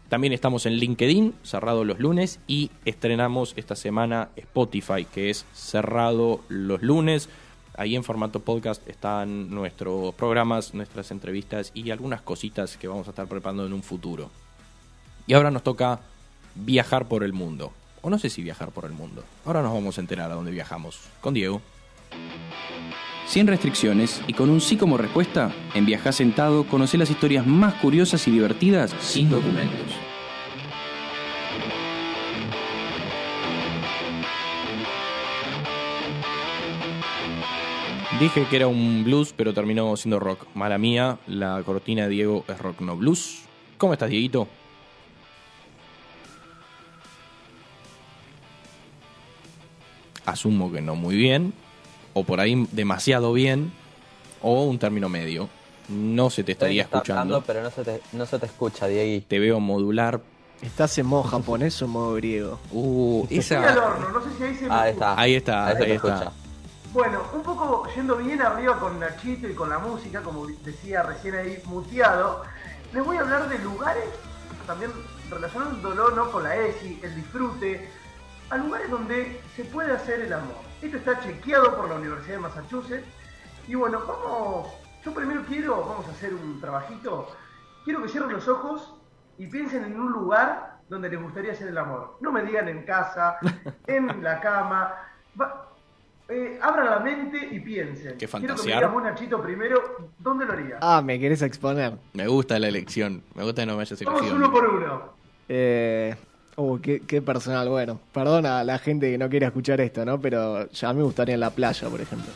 También estamos en LinkedIn, cerrado los lunes, y estrenamos esta semana Spotify, que es cerrado los lunes. Ahí en formato podcast están nuestros programas, nuestras entrevistas y algunas cositas que vamos a estar preparando en un futuro. Y ahora nos toca viajar por el mundo. O no sé si viajar por el mundo. Ahora nos vamos a enterar a dónde viajamos. Con Diego. Sin restricciones y con un sí como respuesta, en Viajá Sentado conoce las historias más curiosas y divertidas sin documentos. Dije que era un blues, pero terminó siendo rock. Mala mía, la cortina de Diego es rock, no blues. ¿Cómo estás, Dieguito? Asumo que no muy bien, o por ahí demasiado bien, o un término medio. No se te estaría Está escuchando. hablando, pero no se te, no se te escucha, Diegui. Te veo modular. ¿Estás en modo japonés o en modo griego? Uh, Estoy al esa. horno, no sé si ahí se escucha. está. Ahí está, Ahí está. escucha. Bueno, un poco yendo bien arriba con Nachito y con la música, como decía recién ahí muteado, les voy a hablar de lugares, también relacionándolo ¿no? con la ESI, el disfrute, a lugares donde se puede hacer el amor. Esto está chequeado por la Universidad de Massachusetts. Y bueno, vamos, yo primero quiero, vamos a hacer un trabajito, quiero que cierren los ojos y piensen en un lugar donde les gustaría hacer el amor. No me digan en casa, [LAUGHS] en la cama. Va- eh, abran la mente y piensen. Qué Quiero que me Nachito, primero, ¿dónde lo harías? Ah, me querés exponer. Me gusta la elección. Me gusta que no me hayas Vamos elegido. uno por uno. Eh, uh, qué, qué personal. Bueno, perdona a la gente que no quiera escuchar esto, ¿no? Pero ya a mí me gustaría en la playa, por ejemplo.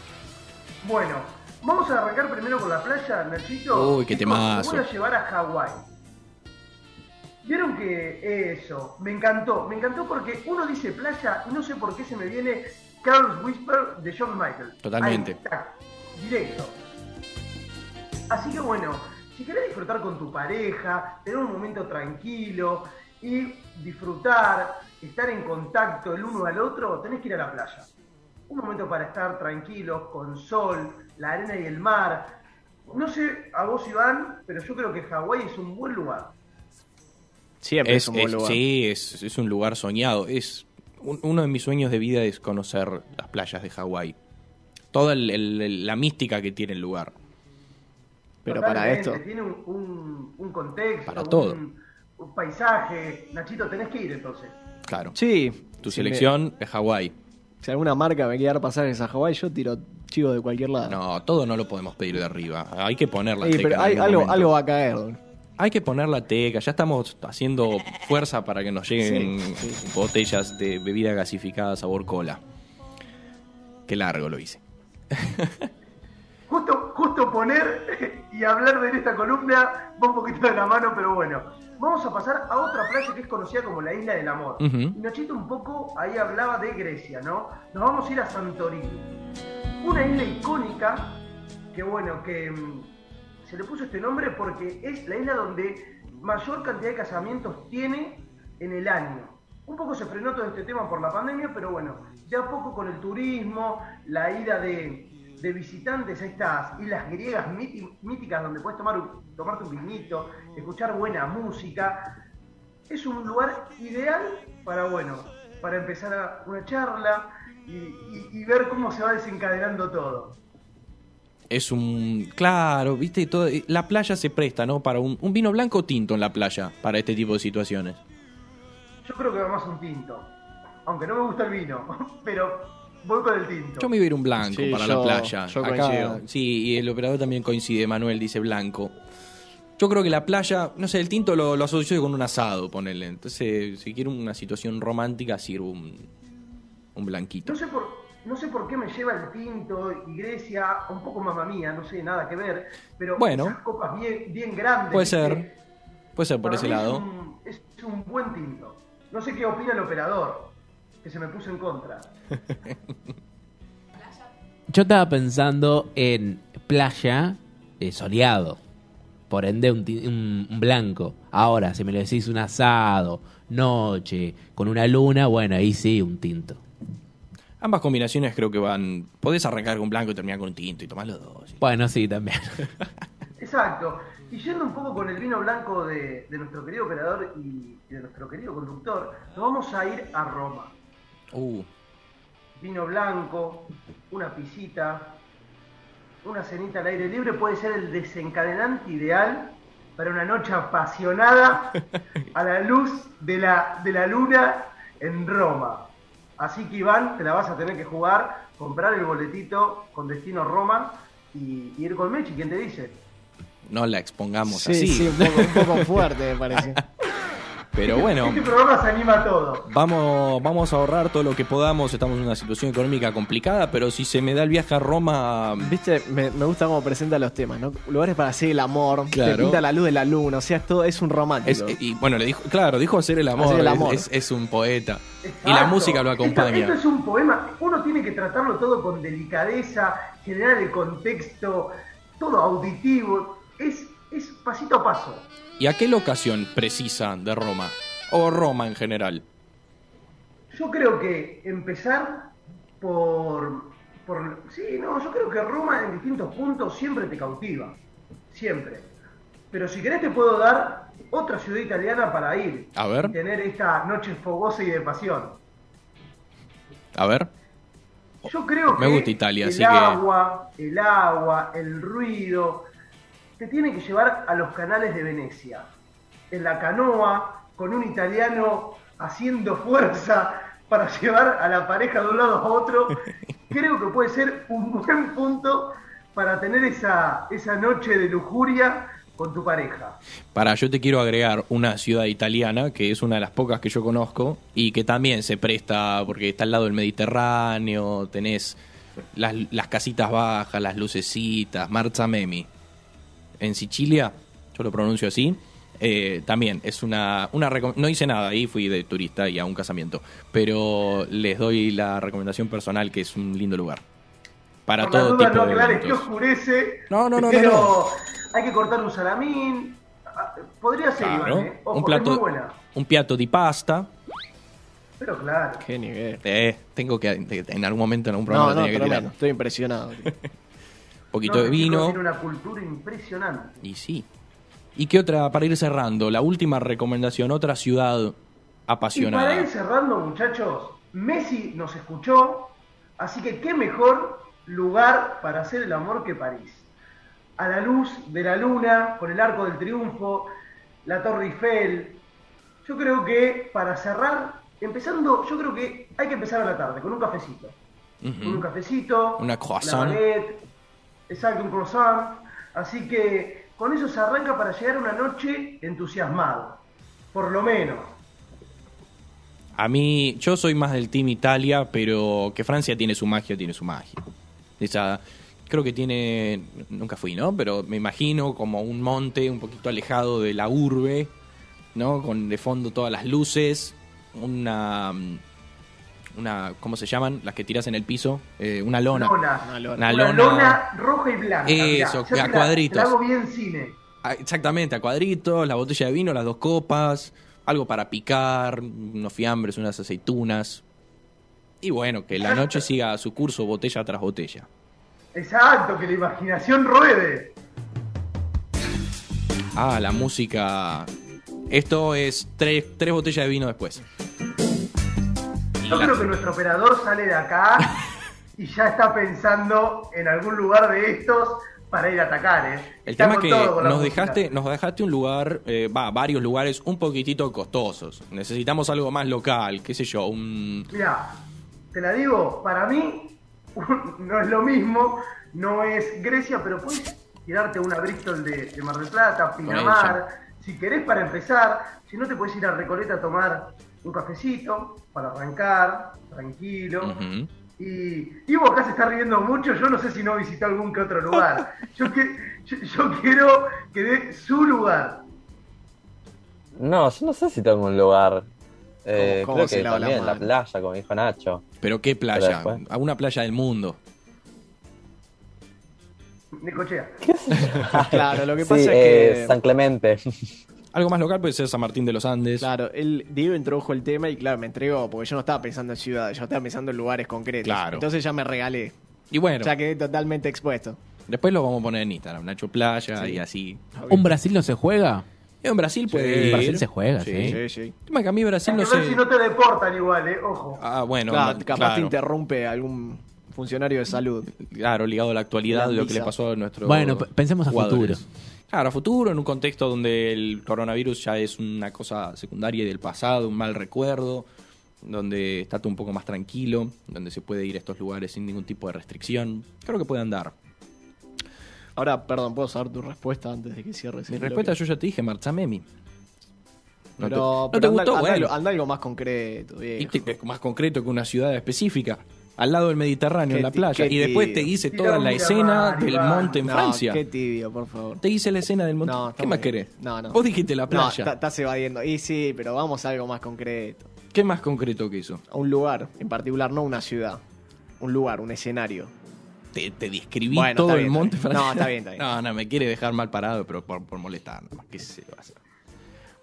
Bueno, vamos a arrancar primero con la playa, Nachito. Uy, qué temazo. Voy a llevar a Hawái. Vieron que eso, me encantó. Me encantó porque uno dice playa y no sé por qué se me viene Carl's Whisper de John Michael. Totalmente. Ahí, directo. Así que bueno, si querés disfrutar con tu pareja, tener un momento tranquilo y disfrutar, estar en contacto el uno al otro, tenés que ir a la playa. Un momento para estar tranquilos, con sol, la arena y el mar. No sé a vos, Iván, pero yo creo que Hawái es un buen lugar. Siempre es, Es, un buen es- lugar. sí, es, es un lugar soñado. Es un- uno de mis sueños de vida es conocer las playas de Hawái. Toda el- el- la mística que tiene el lugar. Pero para esto. Tiene un, un- un contexto, Para todo. Un, un paisaje. Nachito, tenés que ir entonces. Claro. Sí. Tu si me- selección es Hawái. si alguna marca me quiere dar pasajes a Hawái, yo tiro chivos de cualquier lado. No, todo no lo podemos pedir de arriba. Hay que poner la Sí, teca. pero hay- algo, va a caer. Hay que poner la teca. Ya estamos haciendo fuerza para que nos lleguen Sí, sí, sí. botellas de bebida gasificada sabor cola. Qué largo lo hice. [LAUGHS] Justo, justo poner y hablar de esta columna va un poquito de la mano, pero bueno. Vamos a pasar a otra playa que es conocida como la Isla del Amor. Y Nachito un poco ahí hablaba de Grecia, ¿no? Nos vamos a ir a Santorini. Una isla icónica que bueno, que mm, se le puso este nombre porque es la isla donde mayor cantidad de casamientos tiene en el año. Un poco se frenó todo este tema por la pandemia, pero bueno, de a poco con el turismo, la ida de, de visitantes a estas islas griegas míti- míticas donde puedes tomar un- tomarte un vinito, escuchar buena música, es un lugar ideal para, bueno, para empezar a- una charla y, y- y ver cómo se va desencadenando todo. Es un. Claro, viste, todo, la playa se presta, ¿no? Para un, un vino blanco o tinto en la playa, para este tipo de situaciones. Yo creo que va más un tinto, aunque no me gusta el vino, [LAUGHS] pero voy con el tinto. Yo me iba a ir un blanco Sí, para yo- la playa. yo coincido. sí, y el operador también coincide, Manuel dice blanco. Yo creo que la playa, no sé, el tinto lo, lo asocio con un asado, ponele. Entonces, si quiero una situación romántica, sirvo un, un blanquito. No sé por, no sé por qué me lleva el tinto y Grecia, un poco mamá mía, no sé, nada que ver, pero Bueno. esas copas bien, bien grandes. Puede ¿viste? ser. Puede ser por Para ese mí lado. Es un, es un buen tinto. No sé qué opina el operador, que se me puso en contra. Yo estaba pensando en playa eh, soleado. Por ende, un, un- un blanco. Ahora, si me lo decís un asado, noche, con una luna, bueno, ahí sí, un tinto. Ambas combinaciones creo que van. Podés arrancar con blanco y terminar con un tinto y tomar los dos. sí. Bueno, sí, también. [LAUGHS] Exacto. Y yendo un poco con el vino blanco de, de nuestro querido operador y, y de nuestro querido conductor, nos vamos a ir a Roma. Uh, Vino blanco, una pisita, una cenita al aire libre puede ser el desencadenante ideal para una noche apasionada a la luz de la, de la luna en Roma. Así que Iván, te la vas a tener que jugar, comprar el boletito con destino Roma y, y ir con Mechi, ¿quién te dice? no la expongamos Sí, así. sí, un poco, un poco fuerte me parece. [LAUGHS] Pero bueno. Este programa se anima a todo. Vamos, vamos a ahorrar todo lo que podamos. Estamos en una situación económica complicada, pero si se me da el viaje a Roma, Viste, me, me gusta cómo presenta los temas, ¿no? Lugares para hacer el amor, Claro. te pinta la luz de la luna, o sea, es todo es un romántico. es- y bueno, le dijo, claro, dijo hacer el amor. Hacer el es- amor. Es, es un poeta. y la música lo Esto- acompaña. Esto, es un poema. Uno tiene que tratarlo todo con delicadeza, generar el contexto, todo auditivo. Es, es pasito a paso. ¿Y a qué locación precisa de Roma? O Roma en general. Yo creo que empezar por, por... Sí, no, yo creo que Roma en distintos puntos siempre te cautiva. Siempre. Pero si querés te puedo dar otra ciudad italiana para ir. A ver. Y tener esta noche fogosa y de pasión. A ver. Yo creo que Me gusta Italia, el así que- agua, el agua, el ruido, te tiene que llevar a los canales de Venecia. En la canoa, con un italiano haciendo fuerza para [LAUGHS] llevar a la pareja de un lado a otro, creo que puede ser un buen punto para tener esa, esa noche de lujuria con tu pareja. Para, yo te quiero agregar una ciudad italiana, que es una de las pocas que yo conozco, y que también se presta, porque está al lado del Mediterráneo, tenés las, las casitas bajas, las lucecitas, Marzamemi. En Sicilia, yo lo pronuncio así, eh, también es una, una recom- no hice nada ahí, fui de turista y a un casamiento, pero les doy la recomendación personal que es un lindo lugar. Para Por todo dudas tipo no de aclares que eventos. oscurece. No, no, no, no, pero no. hay que cortar un salamín. Podría ser, Claro, Iván, ¿eh? Ojo, un es plato, muy buena. un piatto di pasta, Pero claro. Qué nivel. Eh, tengo que, en algún momento en algún programa No, lo no, tenía que tirar. Estoy impresionado. [LAUGHS] poquito No, de vino. Tiene una cultura impresionante. Y sí. ¿Y qué otra, para ir cerrando, la última recomendación, otra ciudad Y apasionada? para ir cerrando, muchachos, Messi nos escuchó, así que qué mejor lugar para hacer el amor que París. A la luz de la luna, con el arco del triunfo, la Torre Eiffel. Yo creo que para cerrar, empezando, yo creo que hay que empezar a la tarde, con un cafecito. Con un cafecito, Una croissant. la baguette, exacto, un croissant. Así que con eso se arranca para llegar una noche entusiasmado, por lo menos. A mí, yo soy más del Team Italia, pero que Francia tiene su magia, tiene su magia. Esa, creo que tiene, nunca fui, ¿no? Pero me imagino como un monte un poquito alejado de la urbe, ¿no? Con de fondo todas las luces, una, mm, una, ¿cómo se llaman? Las que tiras en el piso, Eh, una lona. Lona. Una lona. Una Una lona. lona roja y blanca. Eso, Yo a la- cuadritos. te la hago bien cine. Ah, Exactamente, a cuadritos, la botella de vino, las dos copas, algo para picar, unos fiambres, unas aceitunas. Y bueno, que la noche [LAUGHS] siga su curso botella tras botella. Exacto, que la imaginación ruede. Ah, la música. Esto es tres, tres botellas de vino después. Yo creo que nuestro operador sale de acá [LAUGHS] y ya está pensando en algún lugar de estos para ir a atacar, ¿eh? El Está tema es que nos dejaste, nos dejaste un lugar, eh, va, varios lugares un poquitito costosos. Necesitamos algo más local, qué sé yo, un... Mira, te la digo, para mí no es lo mismo, no es Grecia, pero puedes tirarte una Bristol de, de Mar del Plata, Pinamar, si querés para empezar, si no te puedes ir a Recoleta a tomar un cafecito para arrancar, tranquilo. Y, y vos acá se está riendo mucho, yo no sé si no visitó algún que otro lugar. [LAUGHS] Yo, que, yo, yo quiero que dé su lugar. No, yo no sé si tengo un lugar. Eh, ¿Cómo- cómo creo se que la también la playa, como dijo Nacho. Pero qué Pero playa, después- a una playa del mundo. Necochea. [LAUGHS] Claro, lo que pasa eh, es que. San Clemente. Algo más local puede ser San Martín de los Andes. Claro, él, Diego introdujo el tema y claro, me entregó, porque yo no estaba pensando en ciudades, yo estaba pensando en lugares concretos. Claro. Entonces ya me regalé. Y bueno, Ya quedé totalmente expuesto. después lo vamos a poner en Instagram, Nacho Playa y así. ¿Un Brasil no se juega? En Brasil puede En. Brasil se juega, sí. Sí, sí. El tema es que a mí Brasil no sé... si no te deportan igual, eh, ojo. Ah, bueno, Claro, capaz claro. te interrumpe algún funcionario de salud. Claro, ligado a la actualidad de lo que le pasó a nuestro Bueno, pensemos a futuro. Claro, a futuro, en un contexto donde el coronavirus ya es una cosa secundaria y del pasado, un mal recuerdo, donde está todo un poco más tranquilo, donde se puede ir a estos lugares sin ningún tipo de restricción. Creo que puede andar. Ahora, perdón, ¿puedo saber tu respuesta antes de que cierres? Mi respuesta bloque? yo ya te dije, Marzamemi. ¿No te, Pero, no pero te anda, gustó? anda Bueno, algo, anda algo más concreto, y te- más concreto que una ciudad específica. Al lado del Mediterráneo, en la playa. Y después te hice toda la escena del monte en No, Francia. Qué tibio, por favor. Te hice la escena del monte. No, ¿Qué más querés? No, no. Vos dijiste la No, playa. está- estás evadiendo. Y sí, pero vamos a algo más concreto. ¿Qué más concreto que eso? A un lugar, en particular, no una ciudad. Un lugar, un escenario. Te, te describí Bueno, todo el monte francés. No, está bien, está bien. No, no, me quiere dejar mal parado, pero por, por molestar, nada más. ¿Qué se va a hacer?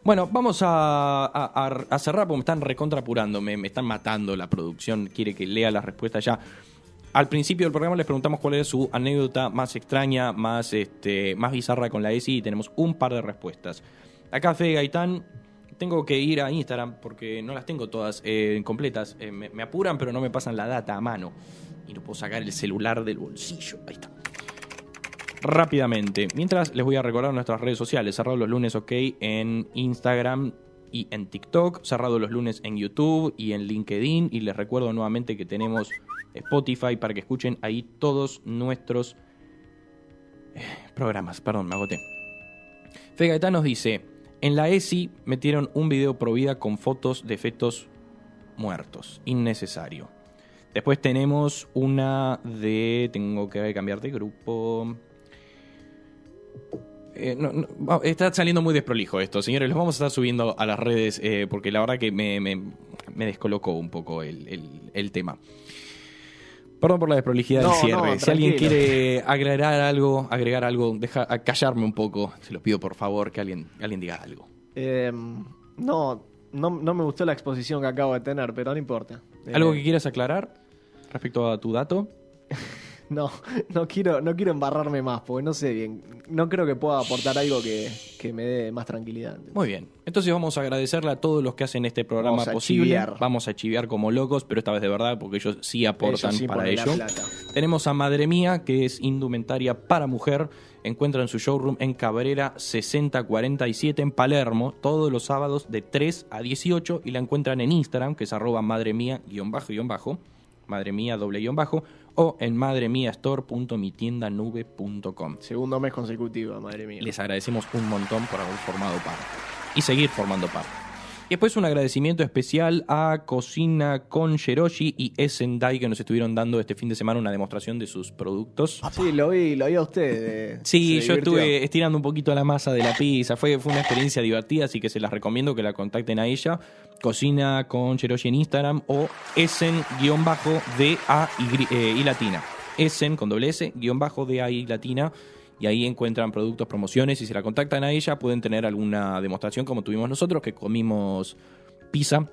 Bueno, vamos a, cerrar porque me están recontra apurando, me, me están matando la producción, quiere que lea las respuestas ya. Al principio del programa les preguntamos cuál era su anécdota más extraña, más, este, más bizarra con la ESI y tenemos un par de respuestas. Acá Fede Gaitán, tengo que ir a Instagram porque no las tengo todas eh, completas. Eh, me, me apuran pero no me pasan la data a mano. Y no puedo sacar el celular del bolsillo. Ahí está. Rápidamente. Mientras les voy a recordar nuestras redes sociales. Cerrado los lunes, ok, en Instagram y en TikTok. Cerrado los lunes en YouTube y en LinkedIn. Y les recuerdo nuevamente que tenemos Spotify para que escuchen ahí todos nuestros eh, programas. Perdón, me agoté. Fegatá nos dice: En la ESI metieron un video pro vida con fotos de fetos muertos. Innecesario. Después tenemos una de. Tengo que cambiar de grupo. Eh, no, no, va- está saliendo muy desprolijo esto, señores. Los vamos a estar subiendo a las redes eh, porque la verdad que me, me- me descolocó un poco el, el- el tema. Perdón por la desprolijidad No, del cierre. si alguien quiere agregar algo, agregar algo, deja callarme un poco. Se los pido por favor que alguien, alguien diga algo. Eh, no, no, no me gustó la exposición que acabo de tener, pero no importa. Eh, ¿Algo que quieras aclarar respecto a tu dato? [LAUGHS] No, no quiero, no quiero embarrarme más, porque no sé bien. No creo que pueda aportar algo que, que me dé más tranquilidad. Muy bien. Entonces vamos a agradecerle a todos los que hacen este programa Vamos posible. chiviar. Vamos a chiviar como locos, pero esta vez de verdad, porque ellos sí aportan Ellos sí para ello. Tenemos a Madre Mía, que es indumentaria para mujer. Encuentran su showroom en Cabrera 6047 en Palermo, todos los sábados de 3 a 18. Y la encuentran en Instagram, que es arroba madre mía guion bajo guion bajo, madre mía doble guion bajo, o en madremiastore.mitiendanube.com. Segundo mes consecutivo, madre mía. Les agradecemos un montón por haber formado parte y seguir formando parte. Y después un agradecimiento especial a Cocina con Sheroshi y Esendai que nos estuvieron dando este fin de semana una demostración de sus productos. Sí, lo vi, lo vi a usted. eh, Sí, se yo divirtió. estuve estirando un poquito la masa de la pizza. Fue, fue una experiencia divertida, así que se las recomiendo que la contacten a ella. Cocina con Cheroshi en Instagram o Essen-DA y, eh, y latina. Essen con doble S, guion bajo latina. Y ahí encuentran productos, promociones. Y si la contactan a ella, pueden tener alguna demostración como tuvimos nosotros, que comimos pizza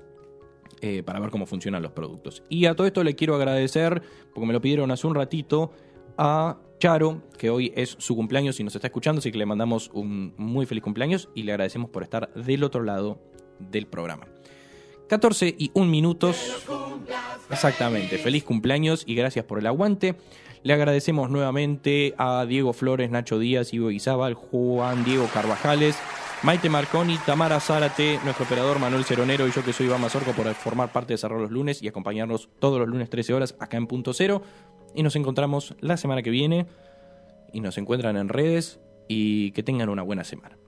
eh, para ver cómo funcionan los productos. Y a todo esto le quiero agradecer, porque me lo pidieron hace un ratito, a Charo, que hoy es su cumpleaños y nos está escuchando, así que le mandamos un muy feliz cumpleaños y le agradecemos por estar del otro lado del programa. 14 y 1 minutos. Exactamente, feliz cumpleaños y gracias por el aguante. Le agradecemos nuevamente a Diego Flores, Nacho Díaz, Ivo Izábal, Juan Diego Carvajales, Maite Marconi, Tamara Zárate, nuestro operador Manuel Ceronero y yo que soy Iván Mazorco por formar parte de Cerrar los Lunes y acompañarnos todos los lunes 13 horas acá en Punto Cero. Y nos encontramos la semana que viene y nos encuentran en redes y que tengan una buena semana.